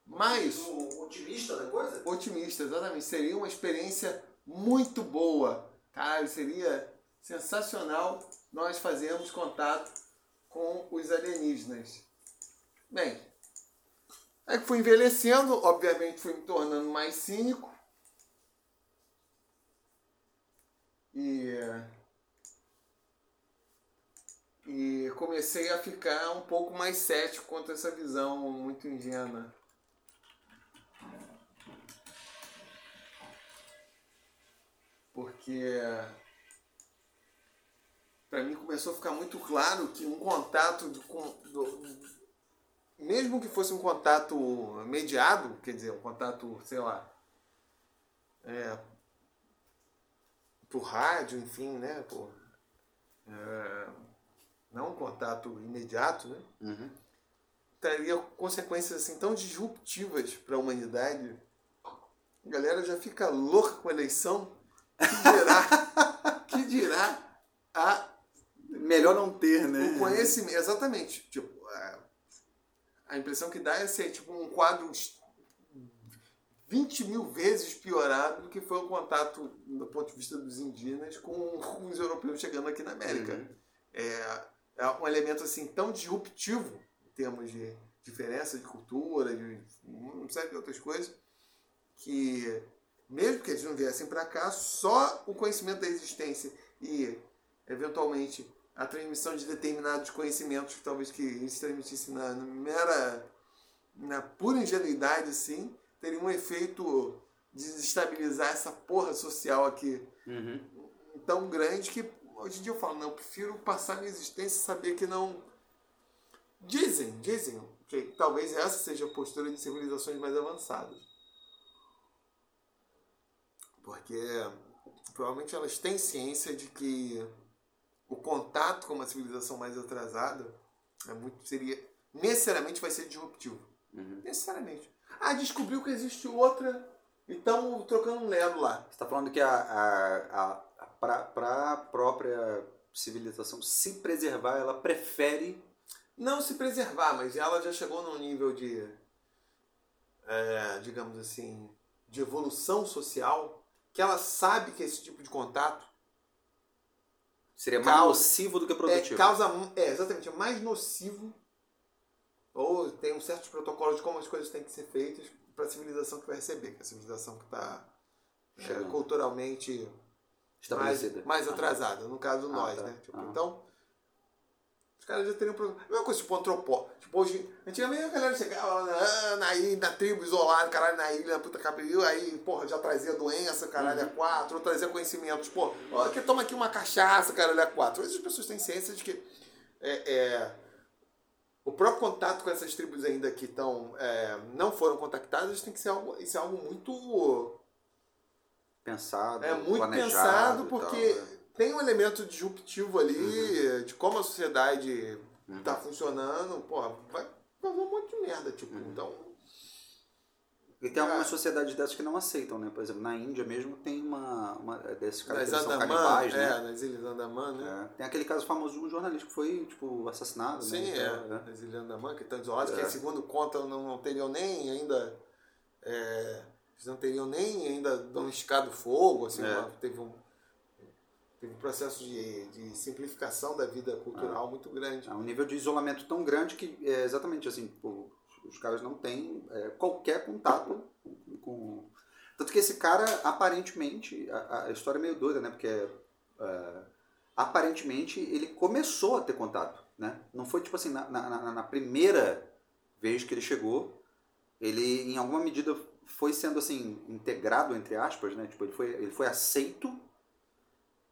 Mas O otimista da coisa? otimista, exatamente. Seria uma experiência muito boa. Caralho, seria sensacional nós fazermos contato com os alienígenas. Bem, aí fui envelhecendo, obviamente fui me tornando mais cínico. E. E comecei a ficar um pouco mais cético quanto a essa visão muito ingênua. porque para mim começou a ficar muito claro que um contato do, do- mesmo que fosse um contato mediado, quer dizer, um contato, sei lá, é, por rádio, enfim, né, por, é, não um contato imediato, né, Uhum. traria consequências assim tão disruptivas para a humanidade. A galera já fica louca com a eleição. Que dirá, que dirá a, Melhor não ter, né? o conhecimento. Exatamente. Tipo, a, a impressão que dá é ser tipo um quadro 20 mil vezes piorado do que foi o contato, do ponto de vista dos indígenas, com, os europeus chegando aqui na América. Uhum. É, é um elemento assim tão disruptivo em termos de diferença de cultura, de uma série de outras coisas, que mesmo que eles não viessem para cá, só o conhecimento da existência e, eventualmente, a transmissão de determinados conhecimentos, talvez que eles transmitissem na, na mera, na pura ingenuidade, assim, teria um efeito de desestabilizar essa porra social aqui Uhum. tão grande que hoje em dia eu falo, não, eu prefiro passar minha existência e saber que não. Dizem, dizem que talvez essa seja a postura de civilizações mais avançadas. Porque provavelmente elas têm ciência de que o contato com uma civilização mais atrasada é muito, seria necessariamente vai ser disruptivo. Uhum. Necessariamente. Ah, descobriu que existe outra e estamos trocando um lero lá. Você está falando que a, a, a, para a própria civilização se preservar, ela prefere Não se preservar, mas ela já chegou num nível de, é, digamos assim, de evolução social que ela sabe que esse tipo de contato seria mais Causa- nocivo do que é, produtivo. causa é exatamente é mais nocivo ou tem um certos protocolos de como as coisas têm que ser feitas para a civilização que vai receber, que é a civilização que está Chegando. culturalmente mais, mais Ah. atrasada, no caso Ah, nós, tá. né? Tipo, Ah. Então, os caras já teriam problema. A mesma coisa, tipo, antropó. Tipo, hoje, antigamente a galera chegava lá na, na ilha, na tribo isolada, caralho, na ilha, na puta cabelo, aí, porra, já trazia doença, caralho, é Uhum. quatro, ou trazia conhecimentos, pô, ó, aqui, toma aqui uma cachaça, caralho, é quatro. Hoje as pessoas têm ciência de que é, é, o próprio contato com essas tribos ainda que estão, é, não foram contactadas, tem que ser algo, isso é algo muito Pensado, é muito pensado porque tal, né? tem um elemento disruptivo ali Uhum. de como a sociedade tá funcionando. Porra, vai fazer um monte de merda, tipo. Uhum. Então, E tem algumas Ah. sociedades dessas que não aceitam, né? Por exemplo, na Índia mesmo tem uma, uma desses caras nas que são canibais, é, né? nas Ilhas Andaman, né? É. Tem aquele caso famoso de um jornalista que foi, tipo, assassinado, Sim, né? é. Então, Nas Ilhas Andaman, que estão isoladas, É. que segundo conta não, não teriam nem ainda. é, eles não teriam nem ainda domesticado fogo, assim, É. uma- teve um. Teve um processo de, de simplificação da vida cultural muito grande. É um nível de isolamento tão grande que é exatamente assim, pô, os caras não têm é, qualquer contato com. Tanto que esse cara, aparentemente, a, a história é meio doida, né? Porque é, aparentemente ele começou a ter contato, né? Não foi tipo assim, na, na, na- primeira vez que ele chegou, ele em alguma medida foi sendo assim, integrado, entre aspas, né? Tipo, ele foi, ele foi aceito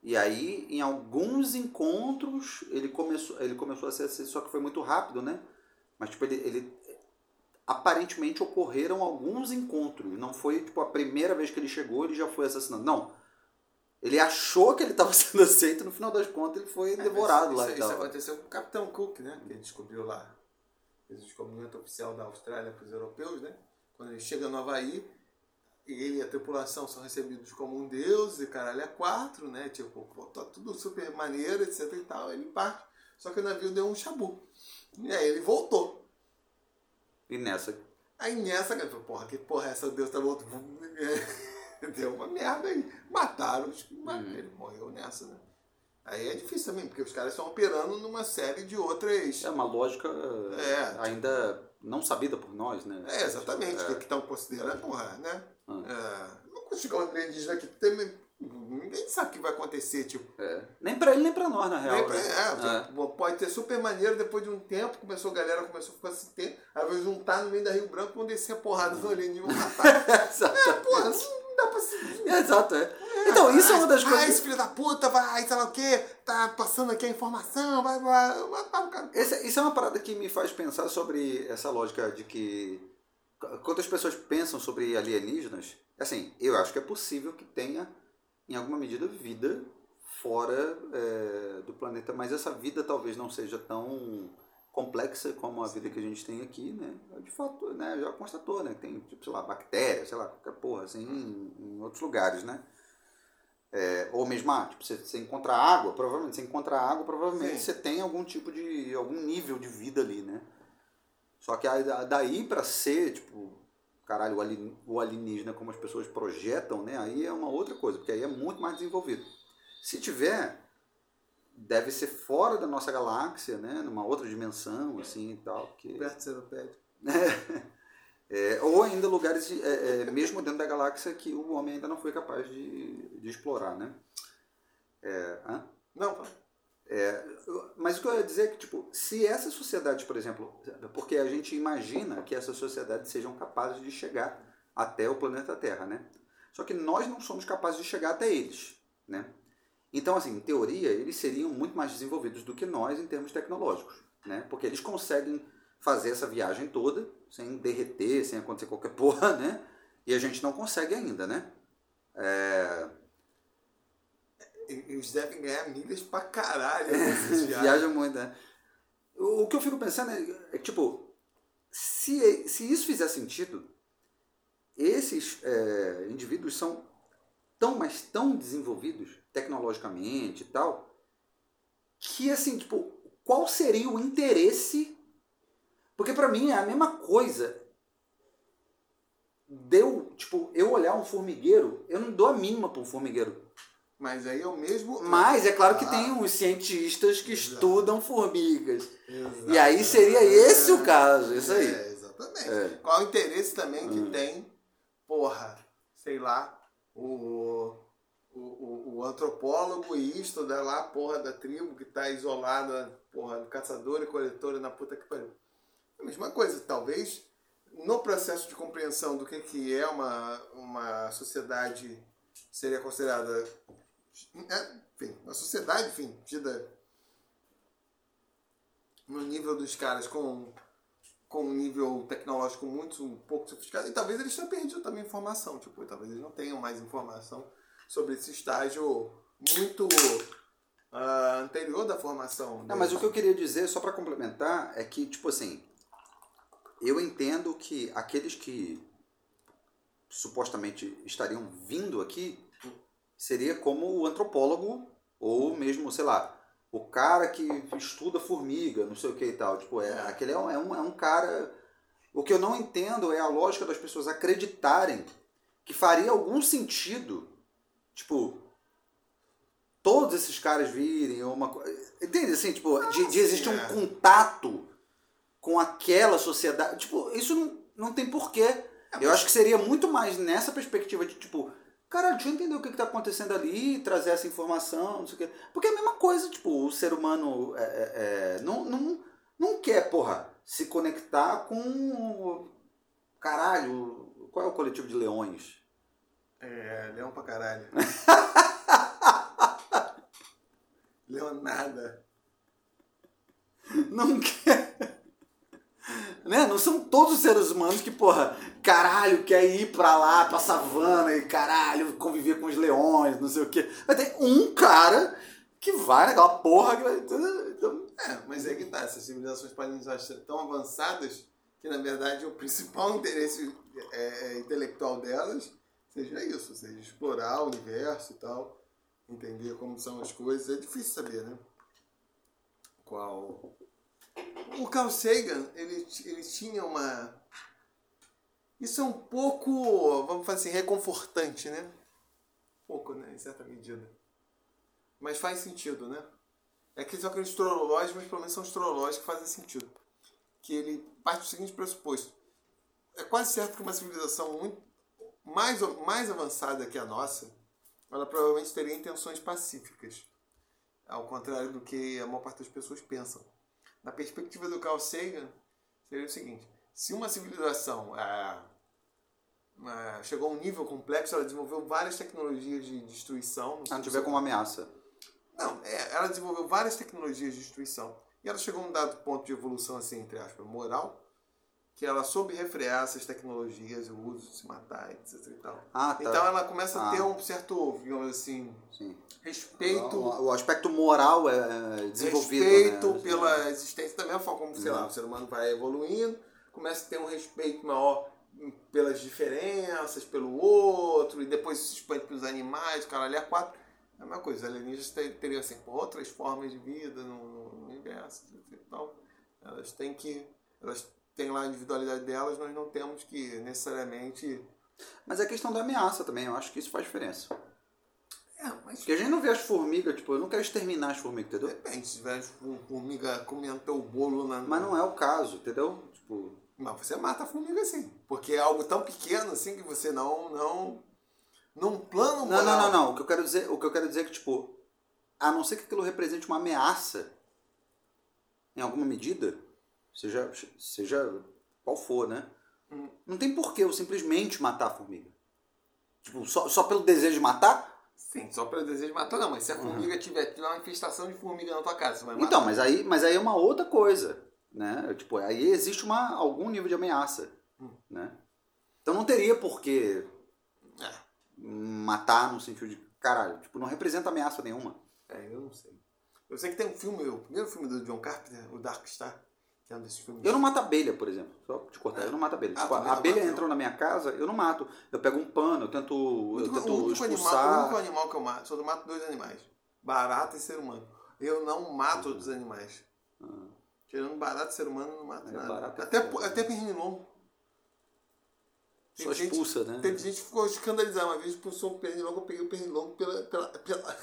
e aí, em alguns encontros, ele começou, ele começou a ser só que foi muito rápido, né? Mas, tipo, ele, ele aparentemente ocorreram alguns encontros. Não foi, tipo, a primeira vez que ele chegou, ele já foi assassinado. Não. Ele achou que ele estava sendo aceito, no final das contas ele foi devorado isso, lá É, Isso, isso aconteceu com o Capitão Cook, né? Que ele descobriu lá. Fez o descobrimento oficial da Austrália para os europeus, né? Quando ele chega no Havaí, ele e a tripulação são recebidos como um deus e caralho é quatro, né? Tipo, tá tudo super maneiro, etc e tal. Ele parte. Só que o navio deu um chabu. E aí ele voltou. E nessa. Aí nessa, porra, que porra é essa? Deus tá voltando. Deu uma merda aí. Mataram, os- mas Uhum. ele morreu nessa, né? Aí é difícil também, porque os caras estão operando numa série de outras. É uma lógica É. ainda não sabida por nós, né? É, exatamente, É. que estão considerando, porra, né? Ah. É, não um alienígena aqui, tem, ninguém sabe o que vai acontecer, tipo. É. Nem pra ele, nem pra nós, na real. Pra- né? é, pô, Pode ter super maneiro, depois de um tempo, começou a galera, começou a ficar assim, ter, aí vai juntar no meio da Rio Branco, vão descer a porrada no alienígena e vão matar. Exato. é, porra, não dá pra se. Exato, é. Então, isso é uma das Ah, coisas. esse filho da puta vai, sei lá o quê, tá passando aqui a informação, vai, vai, cara. Esse- isso é uma parada que me faz pensar sobre essa lógica de que quando as pessoas pensam sobre alienígenas, assim, eu acho que é possível que tenha, em alguma medida, vida fora é, do planeta, mas essa vida talvez não seja tão complexa como a vida que a gente tem aqui, né? De fato, né, já constatou, né? Tem, tipo, sei lá, bactérias, sei lá, qualquer porra, assim, em, em outros lugares, né? É, ou mesmo, ah, tipo, você, você encontra água, provavelmente, você encontra água, provavelmente Sim. você tem algum tipo de, algum nível de vida ali, né? Só que aí, da- daí pra ser, tipo, caralho, o alien- o alienígena como as pessoas projetam, né? Aí é uma outra coisa, porque aí é muito mais desenvolvido. Se tiver, deve ser fora da nossa galáxia, né? Numa outra dimensão, assim e tal. Que... Perto Seropédia. É, ou ainda lugares, é, é, mesmo dentro da galáxia, que o homem ainda não foi capaz de, de explorar, né? É, hã? Não, fala. Mas o que eu ia dizer é que, tipo, se essas sociedades, por exemplo, porque a gente imagina que essas sociedades sejam capazes de chegar até o planeta Terra, né? Só que nós não somos capazes de chegar até eles, né? Então, assim, em teoria, eles seriam muito mais desenvolvidos do que nós em termos tecnológicos, né? Porque eles conseguem fazer essa viagem toda sem derreter, sem acontecer qualquer porra, né? E a gente não consegue ainda, né? É, Eles devem ganhar milhas pra caralho. nessas viagens. Viaja muito, né? O, que eu fico pensando é, é tipo, se, se isso fizer sentido, esses é, indivíduos são tão, mas tão desenvolvidos tecnologicamente e tal, que assim, tipo, qual seria o interesse? Porque pra mim é a mesma coisa. Deu, tipo, eu olhar um formigueiro, eu não dou a mínima pra um formigueiro. Mas aí é o mesmo. Mas é claro que tem os cientistas que Exato. estudam formigas. exato. E aí seria esse o caso, isso aí. É, exatamente. É. Qual o interesse também que Hum. tem, porra, sei lá, o, o, o, o antropólogo e estudar lá a porra da tribo que tá isolada, porra, do caçador e coletor na puta que pariu. A mesma coisa, talvez no processo de compreensão do que, que é uma, uma sociedade seria considerada é, enfim, uma sociedade, enfim, tida no nível dos caras com, com um nível tecnológico muito um pouco sofisticado, e talvez eles tenham perdido também informação, tipo, talvez eles não tenham mais informação sobre esse estágio muito ah, anterior da formação. Não, mas o que eu queria dizer, só para complementar, é que, tipo assim, eu entendo que aqueles que supostamente estariam vindo aqui seria como o antropólogo ou mesmo, sei lá, o cara que estuda formiga, não sei o que e tal. Tipo, é, aquele é um, é, um, é um cara. O que eu não entendo é a lógica das pessoas acreditarem que faria algum sentido, tipo, todos esses caras virem ou uma coisa. Entende assim, tipo, de, de existir um é. contato com aquela sociedade. Tipo, isso não, não tem porquê. Eu acho que seria muito mais nessa perspectiva de, tipo, cara, deixa eu entender o que está acontecendo ali, trazer essa informação, não sei o quê. Porque é a mesma coisa, tipo, o ser humano é, é, é, não, não, não quer, porra, se conectar com. Caralho, qual é o coletivo de leões? É, leão pra caralho. Leonada. Não quer. Né? Não são todos os seres humanos que, porra, caralho, quer ir pra lá, pra savana e caralho, conviver com os leões, não sei o quê. Mas tem um cara que vai naquela porra que vai. Então, É, mas é que tá, essas civilizações podem ser tão avançadas que, na verdade, o principal interesse é, é, intelectual delas seja isso, seja explorar o universo e tal, entender como são as coisas. É difícil saber, né? Qual... O Carl Sagan, ele, ele tinha uma... Isso é um pouco, vamos falar assim, reconfortante, né? Pouco, né? Em certa medida. Mas faz sentido, né? É que são aqueles astrológicos, mas pelo menos são astrológicos que fazem sentido. Que ele parte do seguinte pressuposto. É quase certo que uma civilização muito mais, mais avançada que a nossa, ela provavelmente teria intenções pacíficas. Ao contrário do que a maior parte das pessoas pensam. Na perspectiva do Carl Sagan, seria o seguinte. Se uma civilização ah, ah, chegou a um nível complexo, ela desenvolveu várias tecnologias de destruição. não tiver como ameaça. Não, é, ela desenvolveu várias tecnologias de destruição. E ela chegou a um dado ponto de evolução, assim, entre aspas, moral, que ela soube refrear essas tecnologias, o uso de se matar, etc e tal. Ah, tá. Então ela começa a ter Ah. um certo, digamos assim, Sim. respeito, O, o aspecto moral é é desenvolvido. respeito né? pela existência da mesma forma como, sei lá, Uhum. o ser humano vai evoluindo, começa a ter um respeito maior pelas diferenças, pelo outro, e depois se expande para os animais, o caralho, a quatro. É a mesma coisa, os alienígenas ter- teriam assim, outras formas de vida no, no universo e tal. Elas têm que. Elas têm lá a individualidade delas, nós não temos que necessariamente. Mas é a questão da ameaça também, eu acho que isso faz diferença. É, mas Porque a gente não vê as formigas, tipo, eu não quero exterminar as formigas, entendeu? depende, se tiver for- formiga comendo teu bolo na. Mas não é o caso, entendeu? Tipo, Mas você mata a formiga assim. Porque é algo tão pequeno assim que você não. não num plano Não, moral. não, não, não. O que eu quero dizer, o que eu quero dizer é que, tipo, a não ser que aquilo represente uma ameaça, em alguma medida, seja, seja qual for, né? Hum. Não tem porquê eu simplesmente matar a formiga. Tipo, só, só pelo desejo de matar? Sim, só pelo desejo de matar, não. Mas se a formiga tiver, tiver uma infestação de formiga na tua casa, você vai matar. Então, mas aí, mas aí é uma outra coisa, né? Tipo, aí existe uma, algum nível de ameaça, Hum. né? Então não teria porquê É. matar no sentido de, caralho, tipo, não representa ameaça nenhuma. É, eu não sei. Eu sei que tem um filme, o primeiro filme do John Carpenter, o Dark Star, é um desses filmes. Eu não mato abelha, por exemplo. Só te cortar, eu não mato abelha. Ah, Tipo, a não abelha mato, entrou na minha casa, eu não mato. Eu pego um pano, eu tento, O eu único, tento o único animal, o expulsar. único animal que eu mato, só mato dois animais. Barata e ser humano. Eu não mato outros animais. Tirando barata e ser humano, eu não mato É, nada. barata é até, até pernilongo. Só expulsa, né? Teve gente que ficou escandalizada. Uma vez expulsou um pernilongo, eu peguei o pernilongo pela... pela, pela...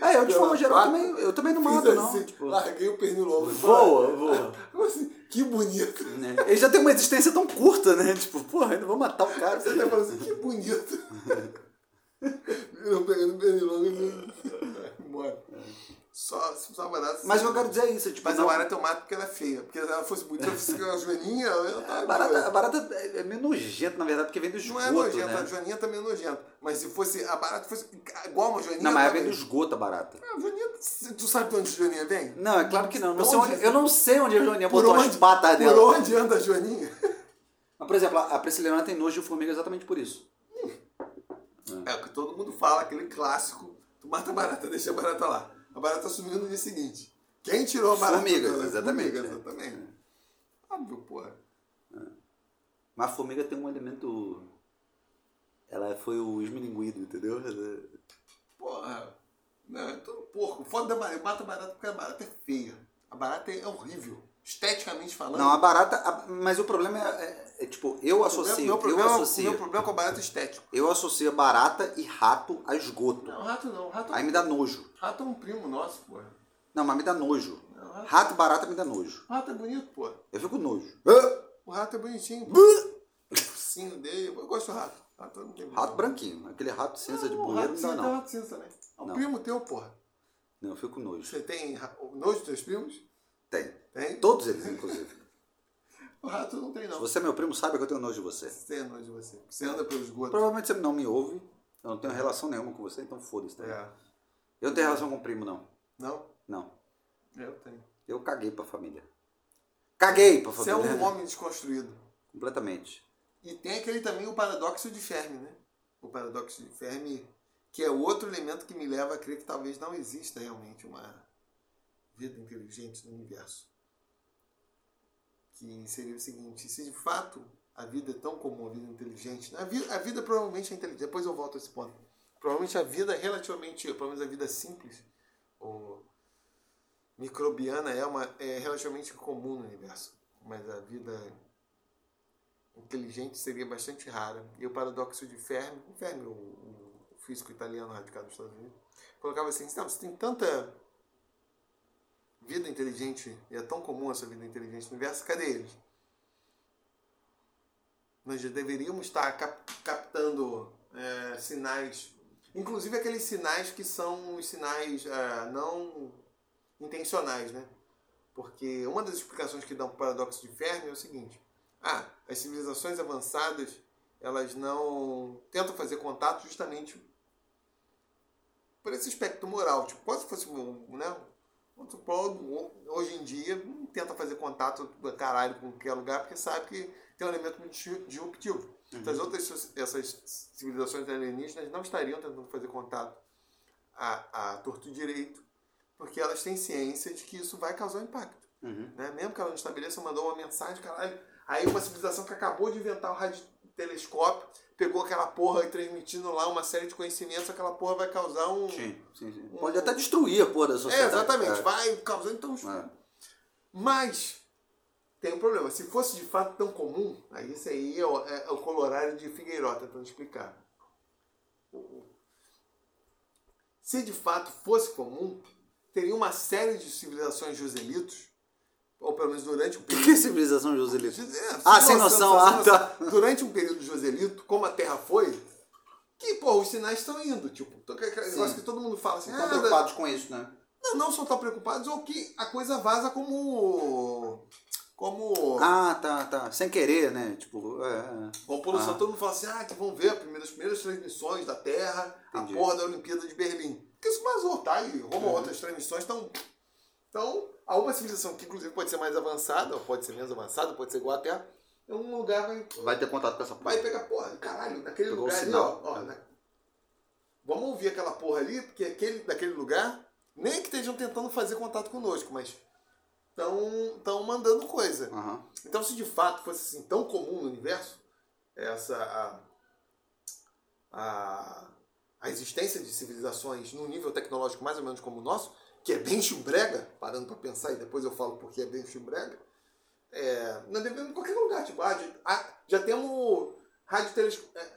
É, eu de forma geral também, eu também não mato, não. assim, Tipo, Larguei o pernilongo. voa, voa. Eu assim, que bonito. né? Ele já tem uma existência tão curta, né? Tipo, porra, ainda vou matar o cara. Você até fala assim, que bonito. Eu pegando o pernilongo e embora. Só, só barata. Mas eu quero dizer é isso, tipo, Mas não- a barata eu mato porque ela é feia. Porque se ela fosse bonita, se fosse uma joaninha, eu A barata, a barata é meio nojenta, na verdade, porque vem do Não esgoto, é nojenta, a né? joaninha também é nojenta. Mas se fosse a barata fosse igual uma joaninha. Não, mas também. vem do esgoto a barata. Ah, a joaninha, tu sabe de onde a joaninha vem? Não, é claro que não. não onde? onde- eu não sei onde a Joaninha Por botou as onde- patas Por dela. onde anda a joaninha? Mas, por exemplo, a a Prisciliana tem nojo de formiga exatamente por isso. É o que todo mundo fala, aquele clássico. Tu mata a barata, deixa a barata lá. A barata sumiu no dia seguinte. Quem tirou a barata? Formigas, dela? exatamente, Formigas, é. exatamente. Óbvio, porra. Mas a formiga tem um elemento. Ela foi o esmilinguido, entendeu? Porra. Não, é tudo porco. Foda da barata, eu mato a barata porque a barata é feia. A barata é horrível. Esteticamente falando. Não, a barata. a- mas o problema é, é- é, tipo, eu associo. meu, meu eu problema, o associo. meu problema com a barata é estético. Eu associo barata e rato a esgoto. Não, rato não. Rato, Aí me dá nojo. rato é um primo nosso, porra. Não, mas me dá nojo. Não, rato- Rato e barata me dá nojo. Rato é bonito, porra. Eu fico nojo. O rato é bonitinho. focinho dele. Eu gosto do rato. Rato Rato branquinho. Aquele rato cinza de Não, o bueiro rato não dá, cinza, não. rato cinza também. É um Não. primo teu, porra. Não, eu fico nojo. Você tem nojo dos teus primos? Tem. Tem? Todos eles, inclusive. O rato não tem, Se não. você é meu primo, sabe que eu tenho nojo de você. Você tem nojo de você. Você anda pelo esgoto. Provavelmente você não me ouve. Eu não tenho relação nenhuma com você, então foda-se. Tá? É. Eu não tenho relação com o primo, não. Não? Não. Eu tenho. Eu caguei pra família. Caguei pra Você é família. um homem desconstruído. Completamente. E tem aquele também, o paradoxo de Fermi, né? O paradoxo de Fermi, que é outro elemento que me leva a crer que talvez não exista realmente uma vida inteligente no universo. Que seria o seguinte, se de fato a vida é tão comum, a vida inteligente, a vida, a vida provavelmente é inteligente, depois eu volto a esse ponto. Provavelmente a vida é relativamente, pelo menos a vida simples, ou microbiana é, uma, é relativamente comum no universo. Mas a vida inteligente seria bastante rara. E o paradoxo de Fermi, Fermi, o, o físico italiano radicado nos Estados Unidos, colocava assim, você tem tanta vida inteligente, e é tão comum essa vida inteligente no universo, cadê eles? Nós já deveríamos estar cap- captando é, sinais, inclusive aqueles sinais que são os sinais é, não intencionais, né? Porque uma das explicações que dá o paradoxo de Fermi é o seguinte: ah, as civilizações avançadas elas não tentam fazer contato justamente por esse aspecto moral. Tipo, quase fosse um, né? Um antropólogo hoje em dia não tenta fazer contato caralho com qualquer lugar porque sabe que tem um elemento muito disru- disruptivo. Então, as outras essas civilizações alienígenas não estariam tentando fazer contato a, a torto direito porque elas têm ciência de que isso vai causar um impacto. Uhum. Né? Mesmo que ela não estabeleça, mandou uma mensagem, caralho. Aí uma civilização que acabou de inventar o radiotelescópio, pegou aquela porra e transmitindo lá uma série de conhecimentos, aquela porra vai causar um. Sim, sim, sim. Pode até destruir a porra da É, sociedade. exatamente. É. Vai causar então. É. Mas tem um problema. Se fosse de fato tão comum, aí isso aí é o, é o colorário de Figueiró tentando explicar. Se de fato fosse comum, teria uma série de civilizações joselitos, ou pelo menos durante um O período. que é civilização joselita? É, Ah, sem noção, ah, tá. Durante um período joselito, como a Terra foi, que, pô, os sinais estão indo. Tipo, Sim. negócio que todo mundo fala assim, Estão ah, preocupados com isso, né? não, não são tão preocupados, ou que a coisa vaza como. Como. Ah, tá, tá. Sem querer, né? Tipo, é, é. Com polução, Ah. todo mundo fala assim, ah, que vão ver a primeira- as primeiras transmissões da Terra, Entendi. a porra da Olimpíada de Berlim. Porque isso vazou, tá? E Uhum. como outras transmissões estão. Então, há uma civilização que inclusive pode ser mais avançada, ou pode ser menos avançada, pode ser igual à Terra, em um lugar vai Vai ter contato com essa porra. Vai pegar, porra, caralho, naquele Pegou lugar ali, ó. ó, na- Vamos ouvir aquela porra ali, porque aquele, daquele lugar, nem que estejam tentando fazer contato conosco, mas estão tão mandando coisa. Aham. Então, se de fato fosse assim tão comum no universo, essa a, a, a existência de civilizações num nível tecnológico mais ou menos como o nosso, que é bem chumbrega, parando para pensar e depois eu falo porque é bem chumbrega, é, nós devemos em qualquer lugar. Tipo, ah, ah, já temos rádio telescopia.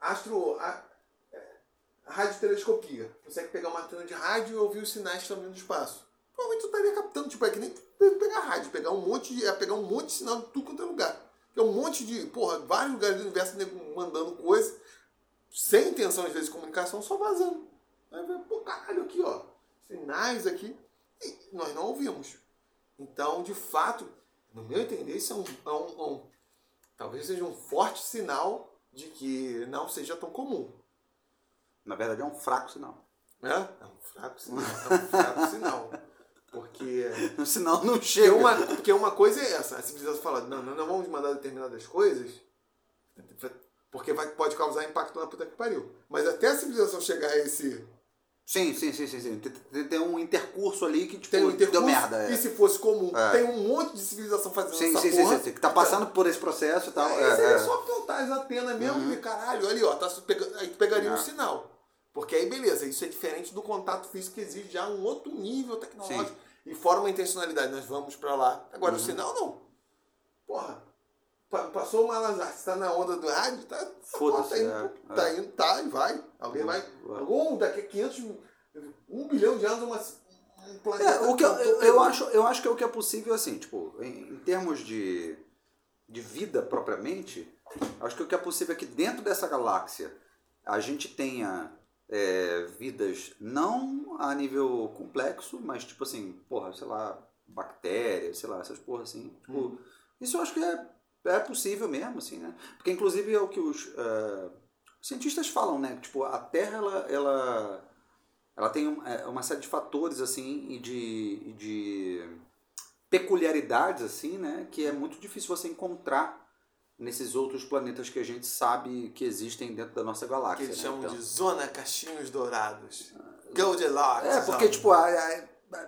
astro. a- é, radiotelescopia. Consegue pegar uma antena de rádio e ouvir os sinais que estão vindo do espaço. Provavelmente tu estaria captando, tipo, é que nem pegar rádio, pegar um monte de. É pegar um monte de sinal de tudo quanto é lugar. É um monte de, porra, vários lugares do universo mandando coisa, sem intenção, às vezes, de comunicação, só vazando. Aí vai, pô, caralho, aqui, ó. Sinais aqui. E nós não ouvimos. Então, de fato, no meu entender, isso é um, é um- é um- talvez seja um forte sinal de que não seja tão comum. Na verdade é um fraco sinal. Né? É um fraco sinal. É um fraco sinal. Porque, O sinal não porque, chega. uma, porque uma coisa é essa, a civilização fala, não, não, não vamos mandar determinadas coisas, porque vai, pode causar impacto na puta que pariu. Mas até a civilização chegar a esse Sim, sim, sim, sim, sim. Tem, tem- um intercurso ali que tipo, tem um intercurso, deu merda. É. e se fosse comum, É. tem um monte de civilização fazendo Sim, essa sim, sim, porra. sim, sim, Que tá passando por esse processo e tal. Aí É, seria é. só plantar as antenas mesmo, porque caralho, ali ó, tá aí tu pegaria um É. sinal. Porque aí beleza, isso é diferente do contato físico que exige já um outro nível tecnológico. E fora uma intencionalidade, nós vamos pra lá. Agora Uhum. o sinal não. Porra, passou uma Lazar, você tá na onda do rádio, tá, Foda-se, tá indo, é, tá é. indo, tá, e vai. Alguém vai. Algum daqui a 500, um bilhão de anos, uma, um planeta. É, o que eu, eu, eu acho, eu acho que é o que é possível, assim, tipo, em, em termos de, de vida propriamente, acho que o que é possível é que dentro dessa galáxia a gente tenha é, vidas não a nível complexo, mas tipo assim, porra, sei lá, bactérias, sei lá, essas porra assim. Tipo, Isso eu acho que é, é possível mesmo, assim, né? Porque inclusive é o que os é, cientistas falam, né? Tipo, a Terra, ela, ela, ela tem um- é, uma série de fatores, assim, e de, e de peculiaridades, assim, né? Que é muito difícil você encontrar nesses outros planetas que a gente sabe que existem dentro da nossa Que galáxia. eles né? chamam Então- de Zona Cachinhos Dourados. Goldilocks. É, porque, tipo, a, a- a-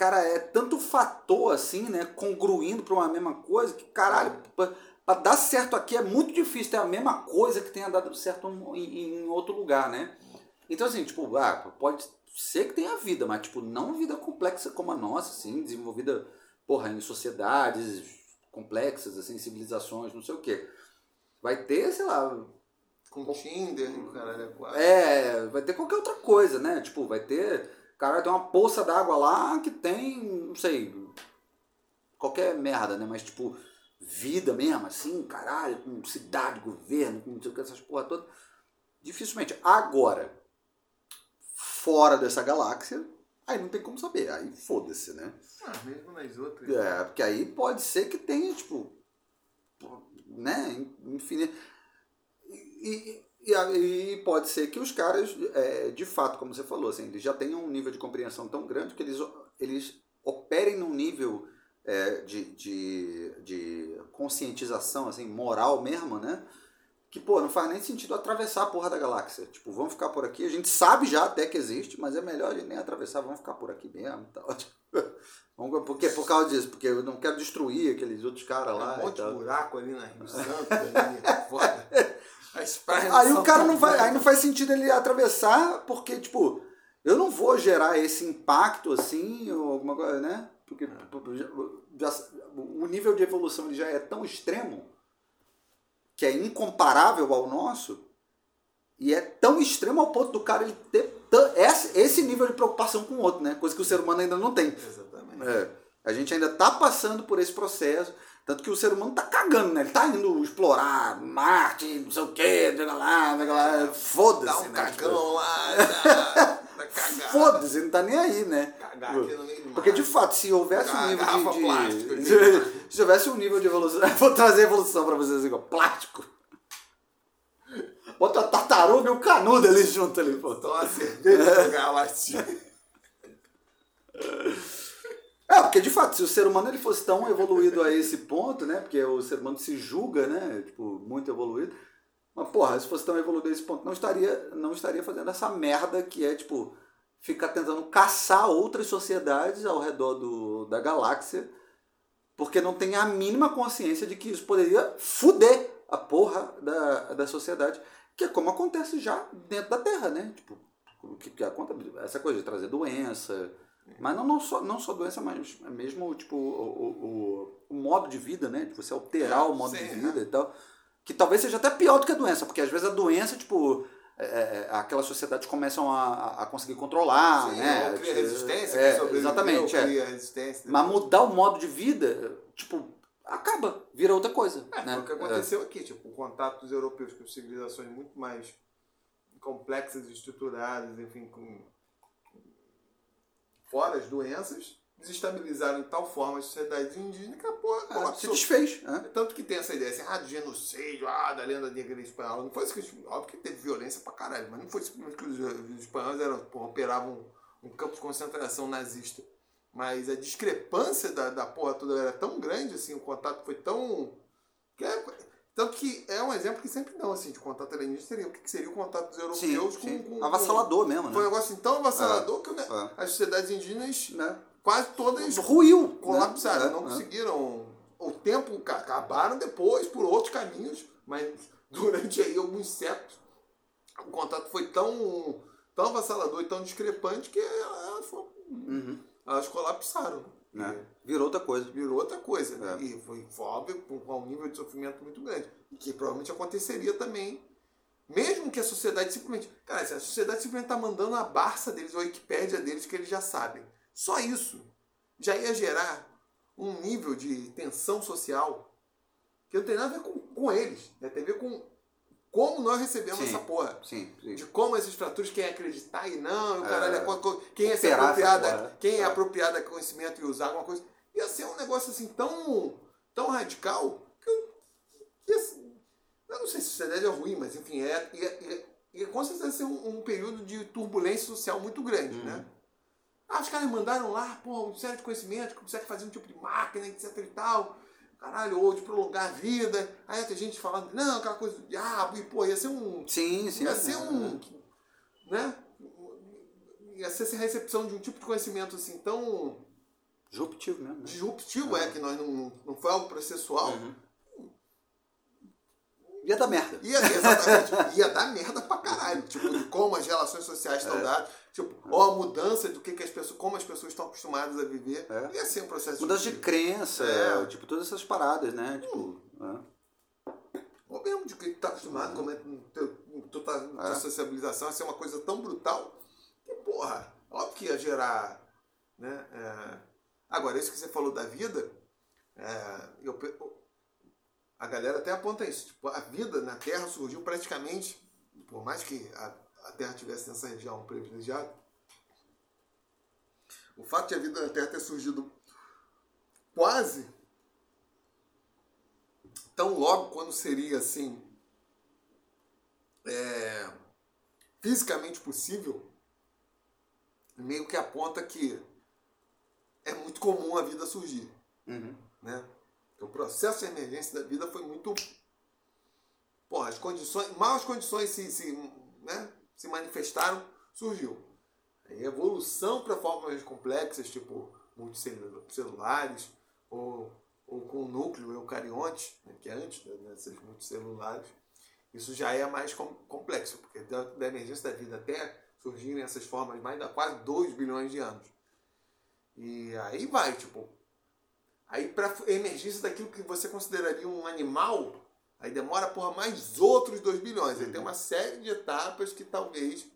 cara, é tanto fator, assim, né, congruindo pra uma mesma coisa, que, caralho, pra, pra dar certo aqui é muito difícil ter a mesma coisa que tenha dado certo em, em outro lugar, né? Então, assim, tipo, ah, pode ser que tenha vida, mas, tipo, não vida complexa como a nossa, assim, desenvolvida, porra, em sociedades complexas, assim, civilizações, não sei o quê. Vai ter, sei lá, Com Tinder, caralho é quatro. é, vai ter qualquer outra coisa, né? Tipo, vai ter. Cara, ter uma poça d'água lá que tem, não sei, qualquer merda, né? Mas, tipo, vida mesmo, assim, caralho, com cidade, governo, com não sei o que, essas porra toda. Dificilmente. Agora, fora dessa galáxia, aí não tem como saber. Aí foda-se, né? Ah, mesmo nas outras. É, porque aí pode ser que tenha, tipo, né, infinito. E, e, e pode ser que os caras, é, de fato, como você falou, assim, eles já tenham um nível de compreensão tão grande que eles, eles operem num nível é, de, de, de conscientização, assim, moral mesmo, né? Que, pô, não faz nem sentido atravessar a porra da galáxia. Tipo, vamos ficar por aqui. A gente sabe já até que existe, mas é melhor a gente nem atravessar, vamos ficar por aqui mesmo tal. Vamos- Por quê? Por causa disso, porque eu não quero destruir aqueles outros caras lá. um e monte de buraco ali na Rio Santo, ali, foda. Aí o cara não tão vai. Aí não faz sentido ele atravessar, porque, tipo, eu não vou gerar esse impacto assim, ou alguma coisa, né? Porque já- já- o nível de evolução ele já é tão extremo que é incomparável ao nosso. E é tão extremo ao ponto do cara ele ter esse, nível de preocupação com o outro, né? Coisa que o ser humano ainda não tem. Exatamente. É, a gente ainda tá passando por esse processo. Tanto que o ser humano tá cagando, né? Ele tá indo explorar Marte, não sei o quê, lá, lá. Foda-se, Dá um né? cagão lá, Tipo. Foda-se, não tá nem aí, né? Cagar aqui no meio do Porque de fato, se houvesse um nível de. de- plástico se, se houvesse um nível de evolução. Vou trazer evolução pra vocês igual. Plástico. Bota a tartaruga e o canudo ali junto ali, pô. Toma cerveja, jogar latinha. É, porque de fato, se o ser humano ele fosse tão evoluído a esse ponto, né? Porque o ser humano se julga, né? Tipo, muito evoluído. Mas, porra, se fosse tão evoluído a esse ponto, não estaria, não estaria fazendo essa merda que é, tipo, ficar tentando caçar outras sociedades ao redor do, da galáxia, porque não tem a mínima consciência de que isso poderia fuder a porra da, da sociedade, que é como acontece já dentro da Terra, né? Tipo, o que, que acontece, essa coisa de trazer doença, mas não, não, só, não só doença, mas mesmo tipo, o, o, o modo de vida, né? De você alterar o modo Sim, de é. vida e tal. Que talvez seja até pior do que a doença, porque às vezes a doença, tipo, é, é, aquelas sociedades começam a, a conseguir controlar, Sim, né? ou cria Tipo, resistência, é, sobreviveu exatamente, é. cria resistência. Mas mudar o modo de vida, tipo, acaba, vira outra coisa. É, né? o que aconteceu aqui, tipo, o contato dos europeus com civilizações muito mais complexas e estruturadas, enfim, com fora as doenças, desestabilizaram de tal forma as sociedades indígenas que a porra se desfez. Né? Tanto que tem essa ideia assim, ah, do genocídio, ah, da lenda negra espanhola. Não foi isso que óbvio que teve violência pra caralho, mas não foi simplesmente que os, os espanhóis eram, porra, operavam um campo de concentração nazista. Mas a discrepância da, da porra toda era tão grande, assim, o contato foi tão. que é- tanto que é um exemplo que sempre dão, assim, de contato alienígena seria o que seria o contato dos Sim, europeus sim. com, com. Avassalador mesmo, com- Foi um né? negócio assim, tão avassalador que né, é. as sociedades indígenas né? quase todas Ruiu. colapsaram, né? não É, é. conseguiram. O tempo ca- acabaram depois por outros caminhos, mas durante aí alguns séculos o contato foi tão, tão avassalador e tão discrepante que elas, foram- Uhum. elas colapsaram. Né? Virou outra coisa. Virou outra coisa. É. E foi, foi óbvio com, com um nível de sofrimento muito grande. E que provavelmente aconteceria também. Mesmo que a sociedade simplesmente. Cara, se a sociedade simplesmente está mandando a Barça deles, ou a Wikipédia deles, que eles já sabem. Só isso já ia gerar um nível de tensão social que não tem nada a ver com, com eles. Né? Tem a ver com como nós recebemos Sim. essa porra. Sim, sim. De como essas fraturas, quem acreditar e não, o caralho, é quem é se apropriado, porra. quem é É. apropriado a conhecimento e usar alguma coisa. Ia ser um negócio assim tão, tão radical que eu, eu não sei se sociedade é ruim, mas enfim, é, ia, ia, com certeza ser um, um período de turbulência social muito grande, Uhum. né? Ah, os caras mandaram lá, pô, um sério de conhecimento, que consegue fazer um tipo de máquina, etc e tal. Caralho, ou de prolongar a vida. Aí tem gente falando, não, aquela coisa do diabo, e pô, ia ser um, Sim, sim. ia ser um. É. Né? Ia ser essa recepção de um tipo de conhecimento assim tão Disruptivo mesmo. Né? disruptivo, é, que nós não, não foi algo processual. Uhum. Ia dar merda. Ia, exatamente, ia dar merda pra caralho. Tipo, como as relações sociais estão É. dadas. Tipo, ou a mudança do que, que as pessoas, como as pessoas estão acostumadas a viver. É. Ia ser um processo Mudança de crença, É. tipo, todas essas paradas, né? Tipo. é. Ou mesmo de que tu tá acostumado, como é que tu tá, tua É. sociabilização a ser uma coisa tão brutal que, porra, óbvio que ia gerar. Né? é, Agora, isso que você falou da vida, é, eu a galera até aponta isso. Tipo, a vida na Terra surgiu praticamente, por mais que a, a Terra tivesse nessa região privilegiada, o fato de a vida na Terra ter surgido quase tão logo quando seria assim é, fisicamente possível, meio que aponta que é muito comum a vida surgir. Uhum. Né? Então, o processo de emergência da vida foi muito. Porra, as condições, mal as condições se, se, se manifestaram, surgiu. Evolução para formas complexas, tipo multicelulares, ou, ou com núcleo eucarionte, né, que é antes dessas multicelulares, isso já é mais com- complexo, porque da, da emergência da vida até surgirem essas formas mais de quase 2 bilhões de anos. E aí vai, tipo, Aí para emergência daquilo que você consideraria um animal, aí demora porra mais outros 2 bilhões. Aí tem uma série de etapas que talvez.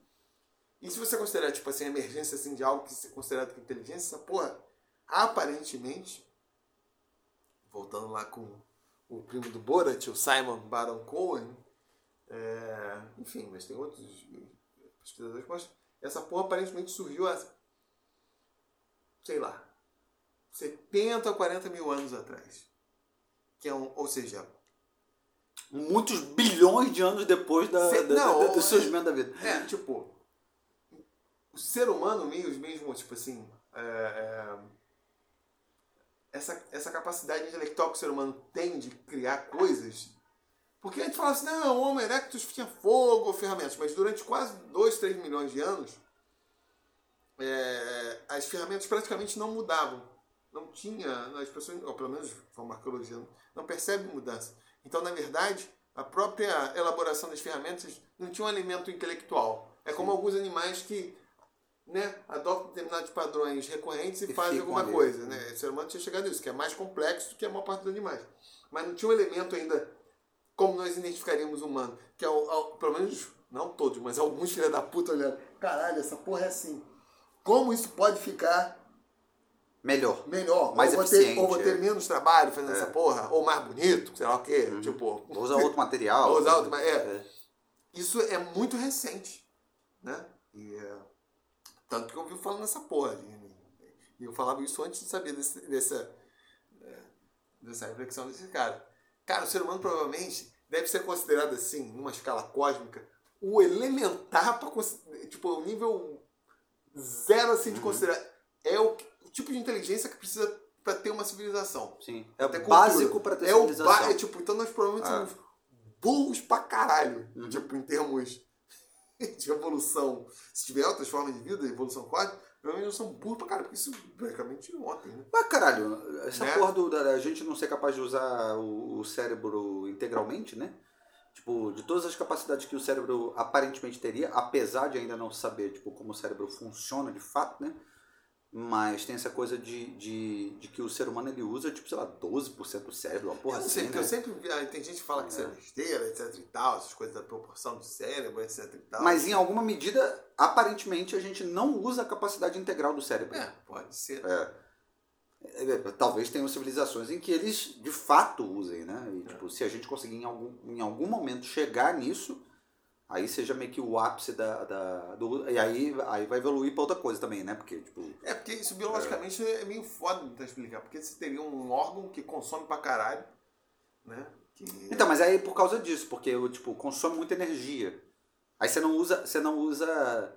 E se você considerar, tipo assim, a emergência assim, de algo que se considerado inteligência, essa porra, aparentemente, voltando lá com o primo do Borat, o Simon Baron Cohen, é, enfim, mas tem outros pesquisadores mostram, essa porra aparentemente surgiu há, sei lá, 70 a 40 mil anos atrás. Que é um, ou seja, Muitos bilhões de anos depois da, Cê- da- não, da- do é- surgimento da vida. é, tipo, o ser humano mesmo, mesmo tipo assim, é, é, essa, essa capacidade intelectual que o ser humano tem de criar coisas, Porque a gente fala assim, não, o Homo erectus tinha fogo ou ferramentas, mas durante quase 2, 3 milhões de anos, é, as ferramentas praticamente não mudavam. Não tinha, as pessoas, ou pelo menos a arqueologia, não percebe mudança. Então, na verdade, a própria elaboração das ferramentas não tinha um alimento intelectual. É como Sim. alguns animais que né, adotam determinados padrões recorrentes e, e fazem alguma ali. coisa. Né? O ser humano tinha chegado a isso, que é mais complexo do que a maior parte dos animais. Mas não tinha um elemento ainda como nós identificaríamos o humano. Que é, o, o, pelo menos, não todos, mas alguns filha da puta olhando. Caralho, essa porra é assim. Como isso pode ficar melhor? Melhor. Mais ou eficiente. Ter, ou vou ter menos trabalho fazendo é. essa porra, ou mais bonito, sei lá o quê. Uhum. Tipo. Vou usar outro material. Vou usar outro, é. é. Isso é muito recente. Né? E, é, tanto que eu ouvi falando nessa porra. E eu falava isso antes de saber desse, dessa, é, dessa reflexão desse cara. Cara, o ser humano provavelmente deve ser considerado assim, numa escala cósmica, o elementar para tipo, o nível zero assim de uhum. considerar. É o, o, tipo de inteligência que precisa para ter uma civilização. Sim. É o básico para ter é civilização. O é, tipo, então nós provavelmente ah. somos burros pra caralho. Uhum. Tipo, em termos de evolução. Se tiver outras formas de vida, evolução quádrica, provavelmente são burros pra caralho, porque isso praticamente ontem, né? Mas caralho, essa né? porra do, da gente não ser capaz de usar o, o cérebro integralmente, né? Tipo, de todas as capacidades que o cérebro aparentemente teria, apesar de ainda não saber tipo, como o cérebro funciona de fato, né? Mas tem essa coisa de, de, de que o ser humano ele usa, tipo, sei lá, 12% do cérebro, uma porra eu assim. Sei, né? Eu sempre vi, tem gente que fala que isso é, é besteira, etc e tal, essas coisas da proporção do cérebro, etc e tal. Mas em alguma medida, aparentemente, a gente não usa a capacidade integral do cérebro. É, pode ser. É. É, é, talvez tenham civilizações em que eles de fato usem, né? E, tipo, se a gente conseguir em algum, em algum momento chegar nisso, aí seja meio que o ápice da. da do, e aí, aí vai evoluir para outra coisa também, né? Porque, tipo. É, porque isso biologicamente é, é meio foda de explicar. Porque você teria um órgão que consome pra caralho, né? Que... Então, mas aí por causa disso, porque tipo, consome muita energia. Aí você não usa. Você não usa.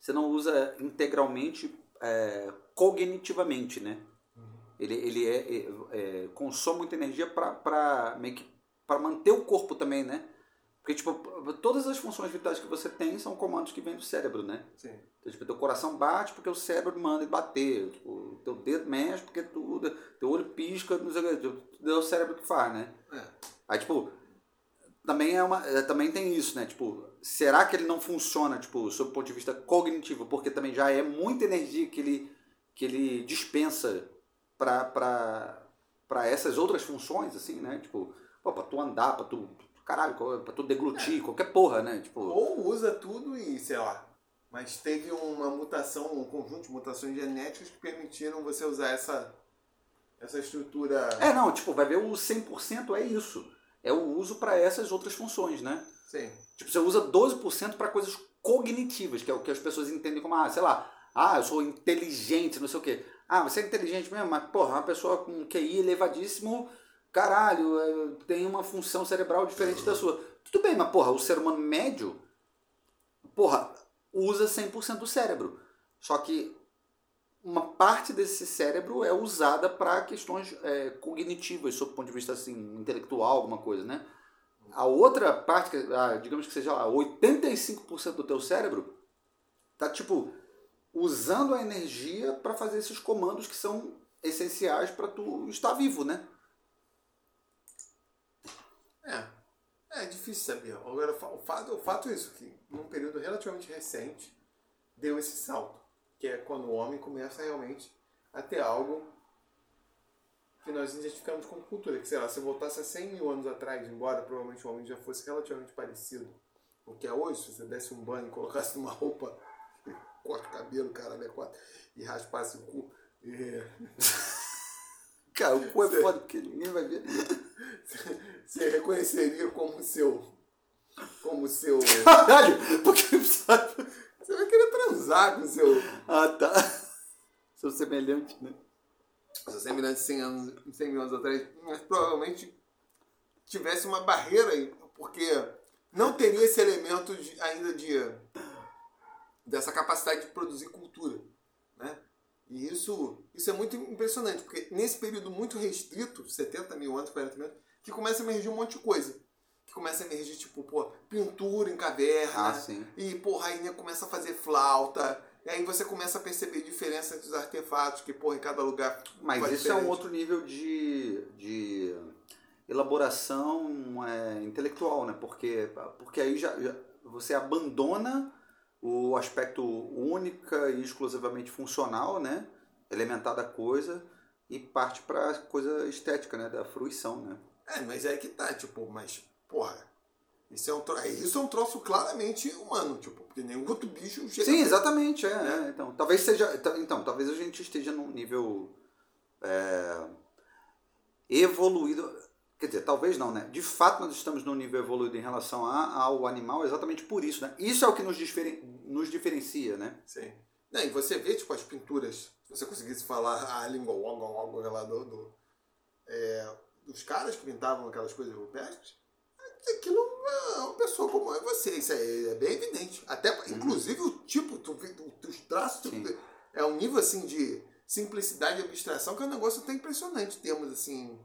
Você não usa integralmente é, cognitivamente, né? Ele, ele é, é, é consome muita energia para meio que para manter o corpo também, né? Porque, tipo, todas as funções vitais que você tem são comandos que vêm do cérebro, né? Sim. Então, tipo, teu coração bate porque o cérebro manda ele bater. Tipo, teu dedo mexe porque tu, teu olho pisca, não sei o que. É o cérebro que faz, né? É. Aí, tipo, também, é uma, é, também tem isso, né? Tipo, será que ele não funciona, tipo, sob o ponto de vista cognitivo? Porque também já é muita energia que ele, que ele dispensa para essas outras funções, assim, né? Tipo, pô, pra tu andar, pra tu. Caralho, pra tu deglutir, é. qualquer porra, né? Tipo... Ou usa tudo e, sei lá. Mas teve uma mutação, um conjunto de mutações genéticas que permitiram você usar essa, essa estrutura. É, não, tipo, vai ver o 100% é isso. É o uso para essas outras funções, né? Sim. Tipo, você usa 12% para coisas cognitivas, que é o que as pessoas entendem como, ah, sei lá, ah, eu sou inteligente, não sei o quê. Ah, você é inteligente mesmo, mas, porra, uma pessoa com QI elevadíssimo, caralho, é, tem uma função cerebral diferente da sua. Tudo bem, mas, porra, o ser humano médio, porra, usa 100% do cérebro. Só que uma parte desse cérebro é usada para questões é, cognitivas, sob o ponto de vista assim, intelectual, alguma coisa, né? A outra parte, digamos que seja lá, 85% do teu cérebro, tá tipo usando a energia para fazer esses comandos que são essenciais para tu estar vivo, né? É. É difícil saber. Agora, o fato, o fato é isso, que num período relativamente recente deu esse salto, que é quando o homem começa realmente a ter algo que nós identificamos como cultura. Que, sei lá, se voltasse a 100 mil anos atrás, embora provavelmente o homem já fosse relativamente parecido o que é hoje, se você desse um banho e colocasse uma roupa corta o cabelo, caralho, é quatro, e raspasse o cu. É. Cara, o cu é foda porque ninguém vai ver. Você reconheceria como seu. Como seu. Caralho! Porque sabe? Você vai querer transar com seu. Ah, tá. Seu semelhante, né? Seu semelhante 100, anos, 100 mil anos atrás, mas provavelmente tivesse uma barreira aí, porque não teria esse elemento de, ainda de dessa capacidade de produzir cultura. Né? E isso, isso é muito impressionante, porque nesse período muito restrito, 70 mil anos, 40 mil anos, que começa a emergir um monte de coisa. começa a emergir, tipo, pô, pintura em caverna. Ah, sim. E, porra, aí nego começa a fazer flauta. E aí você começa a perceber diferença entre os artefatos, que, porra, em cada lugar. Mas isso é um diferente. outro nível de, de elaboração é, intelectual, né? Porque, porque aí já, já você abandona o aspecto única e exclusivamente funcional, né? Elementar da coisa e parte para coisa estética, né? Da fruição, né? É, mas é que tá, tipo, mas, porra. Isso é um, tro... é, isso é um troço claramente humano, tipo, porque nenhum outro bicho chega. Sim, exatamente, é, É. é. Então, talvez seja, então, talvez a gente esteja num nível é, evoluído. Quer dizer, talvez não, né? De fato, nós estamos num nível evoluído em relação a- ao animal exatamente por isso, né? Isso é o que nos, diferen- nos diferencia, né? Sim. Não, e você vê, tipo, as pinturas, se você conseguisse falar a língua logo, logo lá do, do- é, dos caras que pintavam aquelas coisas rupestres, aquilo é uma pessoa como e você, isso aí é bem evidente. Até, inclusive, o tipo, tu tu- os traços, tu é um nível, assim, de simplicidade e abstração que é um negócio até impressionante, em termos, assim,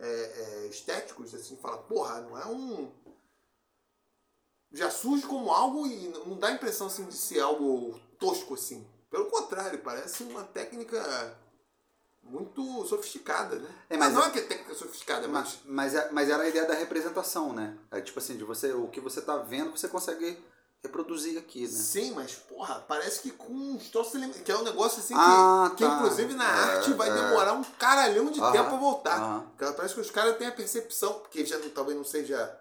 é, é, estéticos, assim, fala, porra, não é um já surge como algo e não dá a impressão assim de ser algo tosco assim. Pelo contrário, parece uma técnica muito sofisticada, né? É, mas não é- é que é técnica sofisticada, Mas, mas mas, é- mas era a ideia da representação, né? É tipo assim, de você, o que você tá vendo, você consegue reproduzir aqui, né? sim, mas porra, parece que com uns troços que é um negócio assim Ah, que, que tá. inclusive na É, arte vai é. demorar um caralhão de tempo a voltar. Parece que os caras têm a percepção, porque já talvez não seja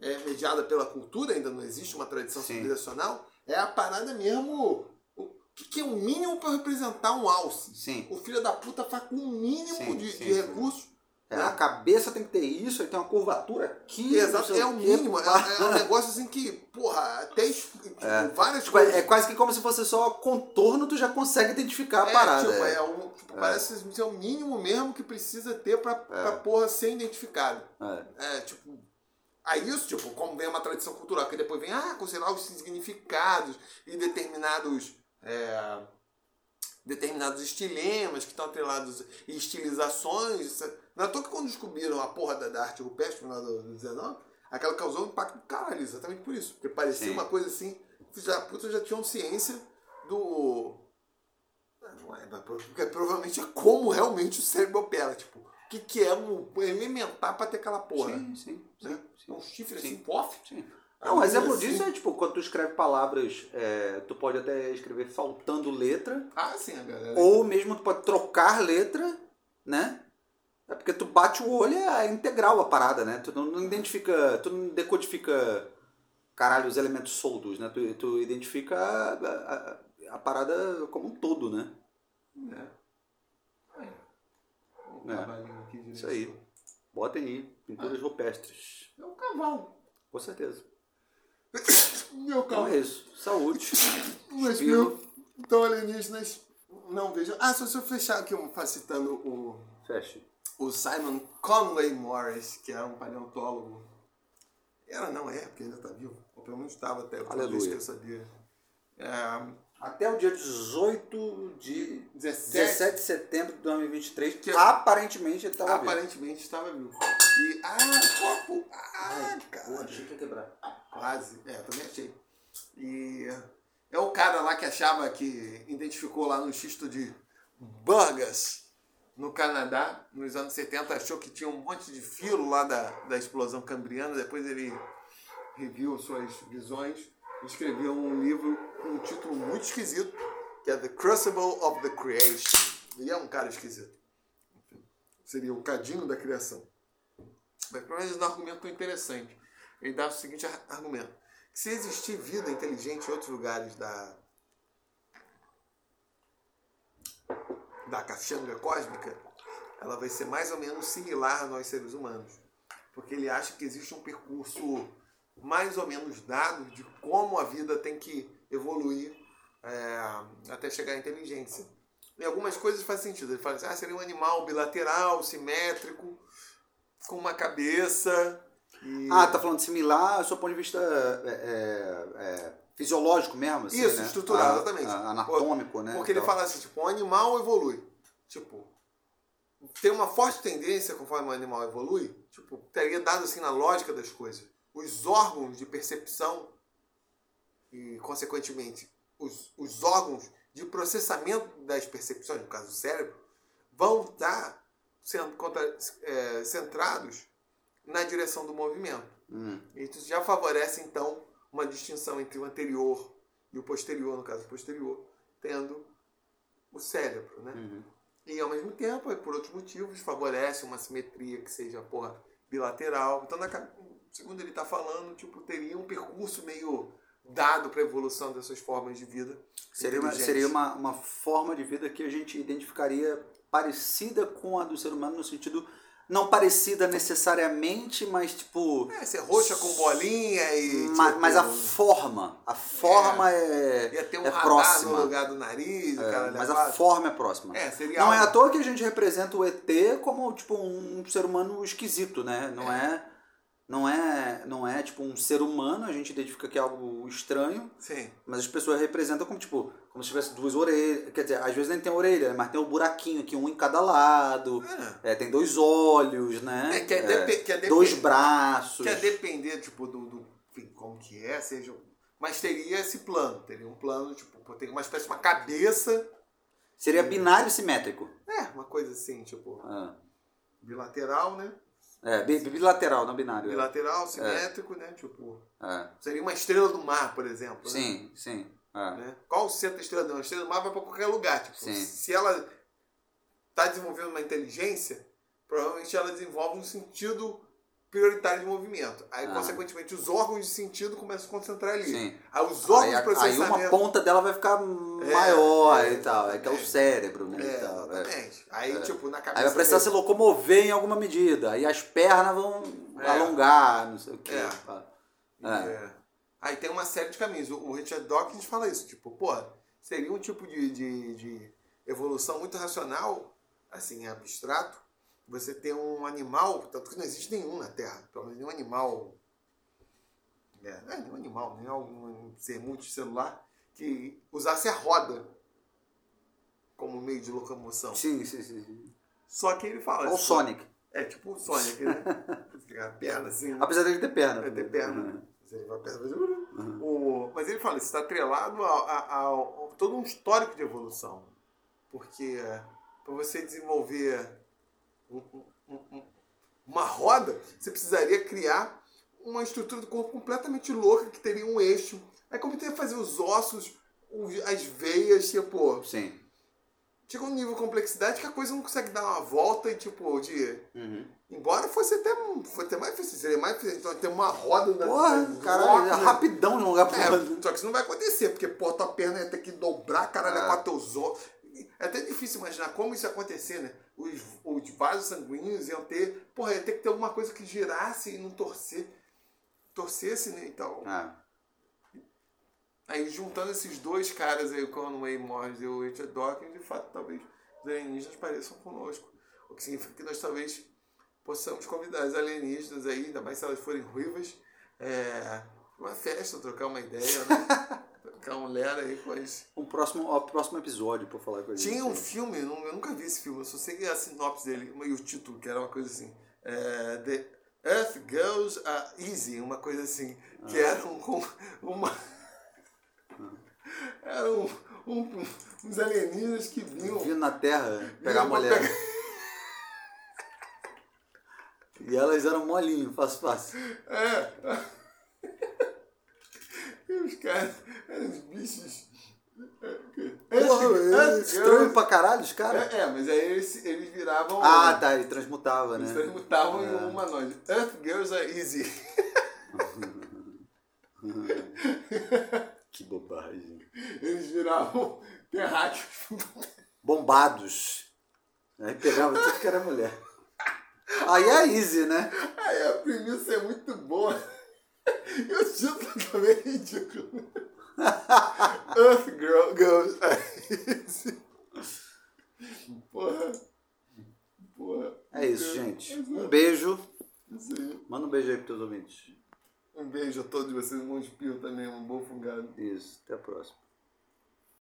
é, mediada pela cultura, ainda não existe uma tradição Sim. civilizacional, é a parada mesmo. O que, que é o mínimo para representar um alce? Sim. O filho da puta faz com o mínimo Sim, de, sim, de recursos. É? A cabeça tem que ter isso, aí tem uma curvatura aqui. Exato, é o mínimo. É, é um negócio assim que, porra, até tipo, várias Tipo, coisas. é, é quase que como se fosse só contorno, tu já consegue identificar a É, parada. tipo, é. é um- tipo, parece ser o mínimo mesmo que precisa ter pra, pra porra ser identificado. É. É, tipo. Aí isso, tipo, como vem uma tradição cultural, que depois vem, ah, considerar os significados e determinados. é, determinados estilemas que estão atrelados e estilizações. Não é à toa que quando descobriram a porra da, da arte rupestre no final do do 19, aquela causou um impacto do caralho, exatamente por isso. Porque parecia Sim. uma coisa assim, da puta já tinham ciência do. Não é, porque provavelmente é como realmente o cérebro opera. Tipo, o que, que é um elementar pra ter aquela porra? Sim, sim, sim. né? sim. Um chifre Sim. assim, pof. Sim. Ah, Não, um exemplo assim. disso é tipo, quando tu escreve palavras, é, tu pode até escrever faltando letra, Ah, sim, a galera. ou mesmo tu pode trocar letra, né? É porque tu bate o olho é integral a parada, né? Tu não, não identifica, tu não decodifica, caralho, os elementos soltos, né? Tu, tu identifica a, a- a parada como um todo, né? É. É. direito. Isso aí. Botem aí, pinturas rupestres. É um cavalo. Com certeza. Meu Então cavalo. é isso. Saúde. Mas, meu, então alienígenas não vejam. Ah, só se eu fechar aqui um, citando o, Feche. O Simon Conway Morris, que era um paleontólogo. Era, não é, porque ainda está vivo. Ou pelo menos estava até a vez que eu sabia. É, Até o dia 18 de 17, 17 de setembro de 2023, que aparentemente ele estava vivo. aparentemente estava vivo. E. Ah, copo! Ah, cara. achei que ia quebrar. Quase. É, também achei. E é o cara lá que achava que identificou lá no xisto de Burgas, no Canadá, nos anos 70, achou que tinha um monte de filo lá da, da explosão cambriana. Depois ele reviu suas visões escreveu um livro com um título muito esquisito, que é The Crucible of the Creation. Ele é um cara esquisito. Seria o cadinho da criação. Mas pelo menos um argumento interessante. Ele dá o seguinte ar- argumento. Se existir vida inteligente em outros lugares da, da caixanga cósmica, ela vai ser mais ou menos similar a nós seres humanos. Porque ele acha que existe um percurso mais ou menos dado de como a vida tem que evoluir é, até chegar à inteligência. Em algumas coisas faz sentido. Ele fala assim, ah, seria um animal bilateral, simétrico, com uma cabeça. E... Ah, tá falando similar, do seu ponto de vista é, é, é, fisiológico mesmo? Assim, Isso, né? estrutural, Ah, exatamente. ah, anatômico, né? Porque ele fala assim, tipo, um animal evolui. Tipo, tem uma forte tendência conforme o animal evolui, tipo, teria dado assim na lógica das coisas. os órgãos de percepção e, consequentemente, os, os órgãos de processamento das percepções, no caso do cérebro, vão estar sendo contra, é, centrados na direção do movimento. Hum. Isso já favorece, então, uma distinção entre o anterior e o posterior, no caso posterior, tendo o cérebro, né? Uhum. E ao mesmo tempo, por outros motivos, favorece uma simetria que seja, porra, bilateral. Então, na, segundo ele está falando, tipo, teria um percurso meio dado para a evolução dessas formas de vida. Seria, uma, seria uma, uma forma de vida que a gente identificaria parecida com a do ser humano, no sentido, não parecida necessariamente, mas tipo. É, ser roxa com bolinha e. ma- tipo, mas a forma. A forma é, Ia ter um é próxima. no lugar do nariz, É, cara mas a forma é próxima. É, seria Não é à algo- toa que a gente representa o ET como tipo um ser humano esquisito, né? Não é, não é, não é tipo um ser humano, a gente identifica que é algo estranho, Sim. mas as pessoas representam como tipo, como se tivesse duas orelhas, quer dizer, às vezes nem tem orelha, mas tem um buraquinho aqui, um em cada lado. É, tem dois olhos, né? É, é é dois braços. Quer depender, tipo, do, do enfim, como que é, seja. Mas teria esse plano. Teria um plano, tipo, teria uma espécie de uma cabeça. Seria binário simétrico. É, uma coisa assim, tipo, Ah. bilateral, né? É, bi- bilateral, não binário. Bilateral, simétrico, né? Tipo, É. seria uma estrela do mar, por exemplo. né? Sim, É. Né? Qual o centro da estrela do mar? A estrela do mar vai para qualquer lugar. Tipo, Sim. se ela está desenvolvendo uma inteligência, provavelmente ela desenvolve um sentido prioritário de movimento. Aí, Ah. consequentemente, os órgãos de sentido começam a se concentrar ali. Sim. Aí os órgãos Aí, de a- aí processamento... uma ponta dela vai ficar maior e tal. É que é o é. cérebro, né? É, tal, é. exatamente. Aí, tipo, na cabeça... Aí vai precisar se locomover em alguma medida. Aí as pernas vão É. alongar, não sei o quê. É. Aí tem uma série de caminhos. O Richard Dawkins fala isso, tipo, porra, seria um tipo de, de, de evolução muito racional, assim, abstrato, você ter um animal, tanto que não existe nenhum na Terra, pelo menos nenhum animal, é, não é nenhum animal, nem algum ser multicelular, que usasse a roda como meio de locomoção. Sim, sim, sim. sim. Só que ele fala... Olha o assim, Sonic. É tipo o Sonic, né? A perna assim... Apesar dele ter perna. É ter perna. Uhum. Você vai perna, faz um- o, mas ele fala, isso está atrelado a, a- a- a todo um histórico de evolução. Porque para você desenvolver um- um- um- uma roda, você precisaria criar uma estrutura do corpo completamente louca, que teria um eixo. Aí como teria que fazer os ossos, os- as veias, tipo... Sim. Chega um nível de complexidade que a coisa não consegue dar uma volta e, tipo, de... Uhum. Embora fosse até, fosse até mais difícil, seria mais difícil. Então, ter uma roda da Porra, caralho, é né? rapidão um lugar outro. É, só que isso não vai acontecer, porque, pô, tua perna ia ter que dobrar, caralho, É. é. com teus ossos. É até difícil imaginar como isso ia acontecer, né? Os, os vasos sanguíneos iam ter. Porra, ia ter que ter alguma coisa que girasse e não torcer. Torcesse, né? Então. Ah, Aí juntando esses dois caras aí, o Conway Morris e o Richard Dawkins, de fato, talvez os alienígenas pareçam conosco. O que significa que nós talvez possamos convidar os alienígenas aí, ainda mais se elas forem ruivas, é, uma festa, trocar uma ideia, né? trocar um lera aí com as. um próximo, ó, próximo episódio pra falar com a gente. Tinha um filme, eu nu- eu nunca vi esse filme, eu só sei a sinopse dele e o título, que era uma coisa assim. é, The Earth Girls Are Easy, uma coisa assim. Que era um, uma. Era um, um- uns alienígenas que vinham. Vindo na Terra pegar mulher. pegar- E elas eram molinho, fácil, fácil. É. E os caras eram uns bichos. Porra, é estranho pra caralho os caras. É, é, mas aí eles, eles viravam. Ah, tá, ele transmutava, Eles né? transmutavam É. em um humanoide. Earth Girls are easy. Que bobagem. Eles viravam terráqueos. Bombados. Aí pegava tudo que era mulher. Aí é easy, né? Aí a premissa é muito boa. E o título também é ridículo. Earth Girl are easy. Porra. Porra. É isso, gente. Um beijo. Isso aí. Manda um beijo aí pros teus ouvintes. Um beijo a todos vocês, um bom espirro também, um bom fungado. Isso, até a próxima.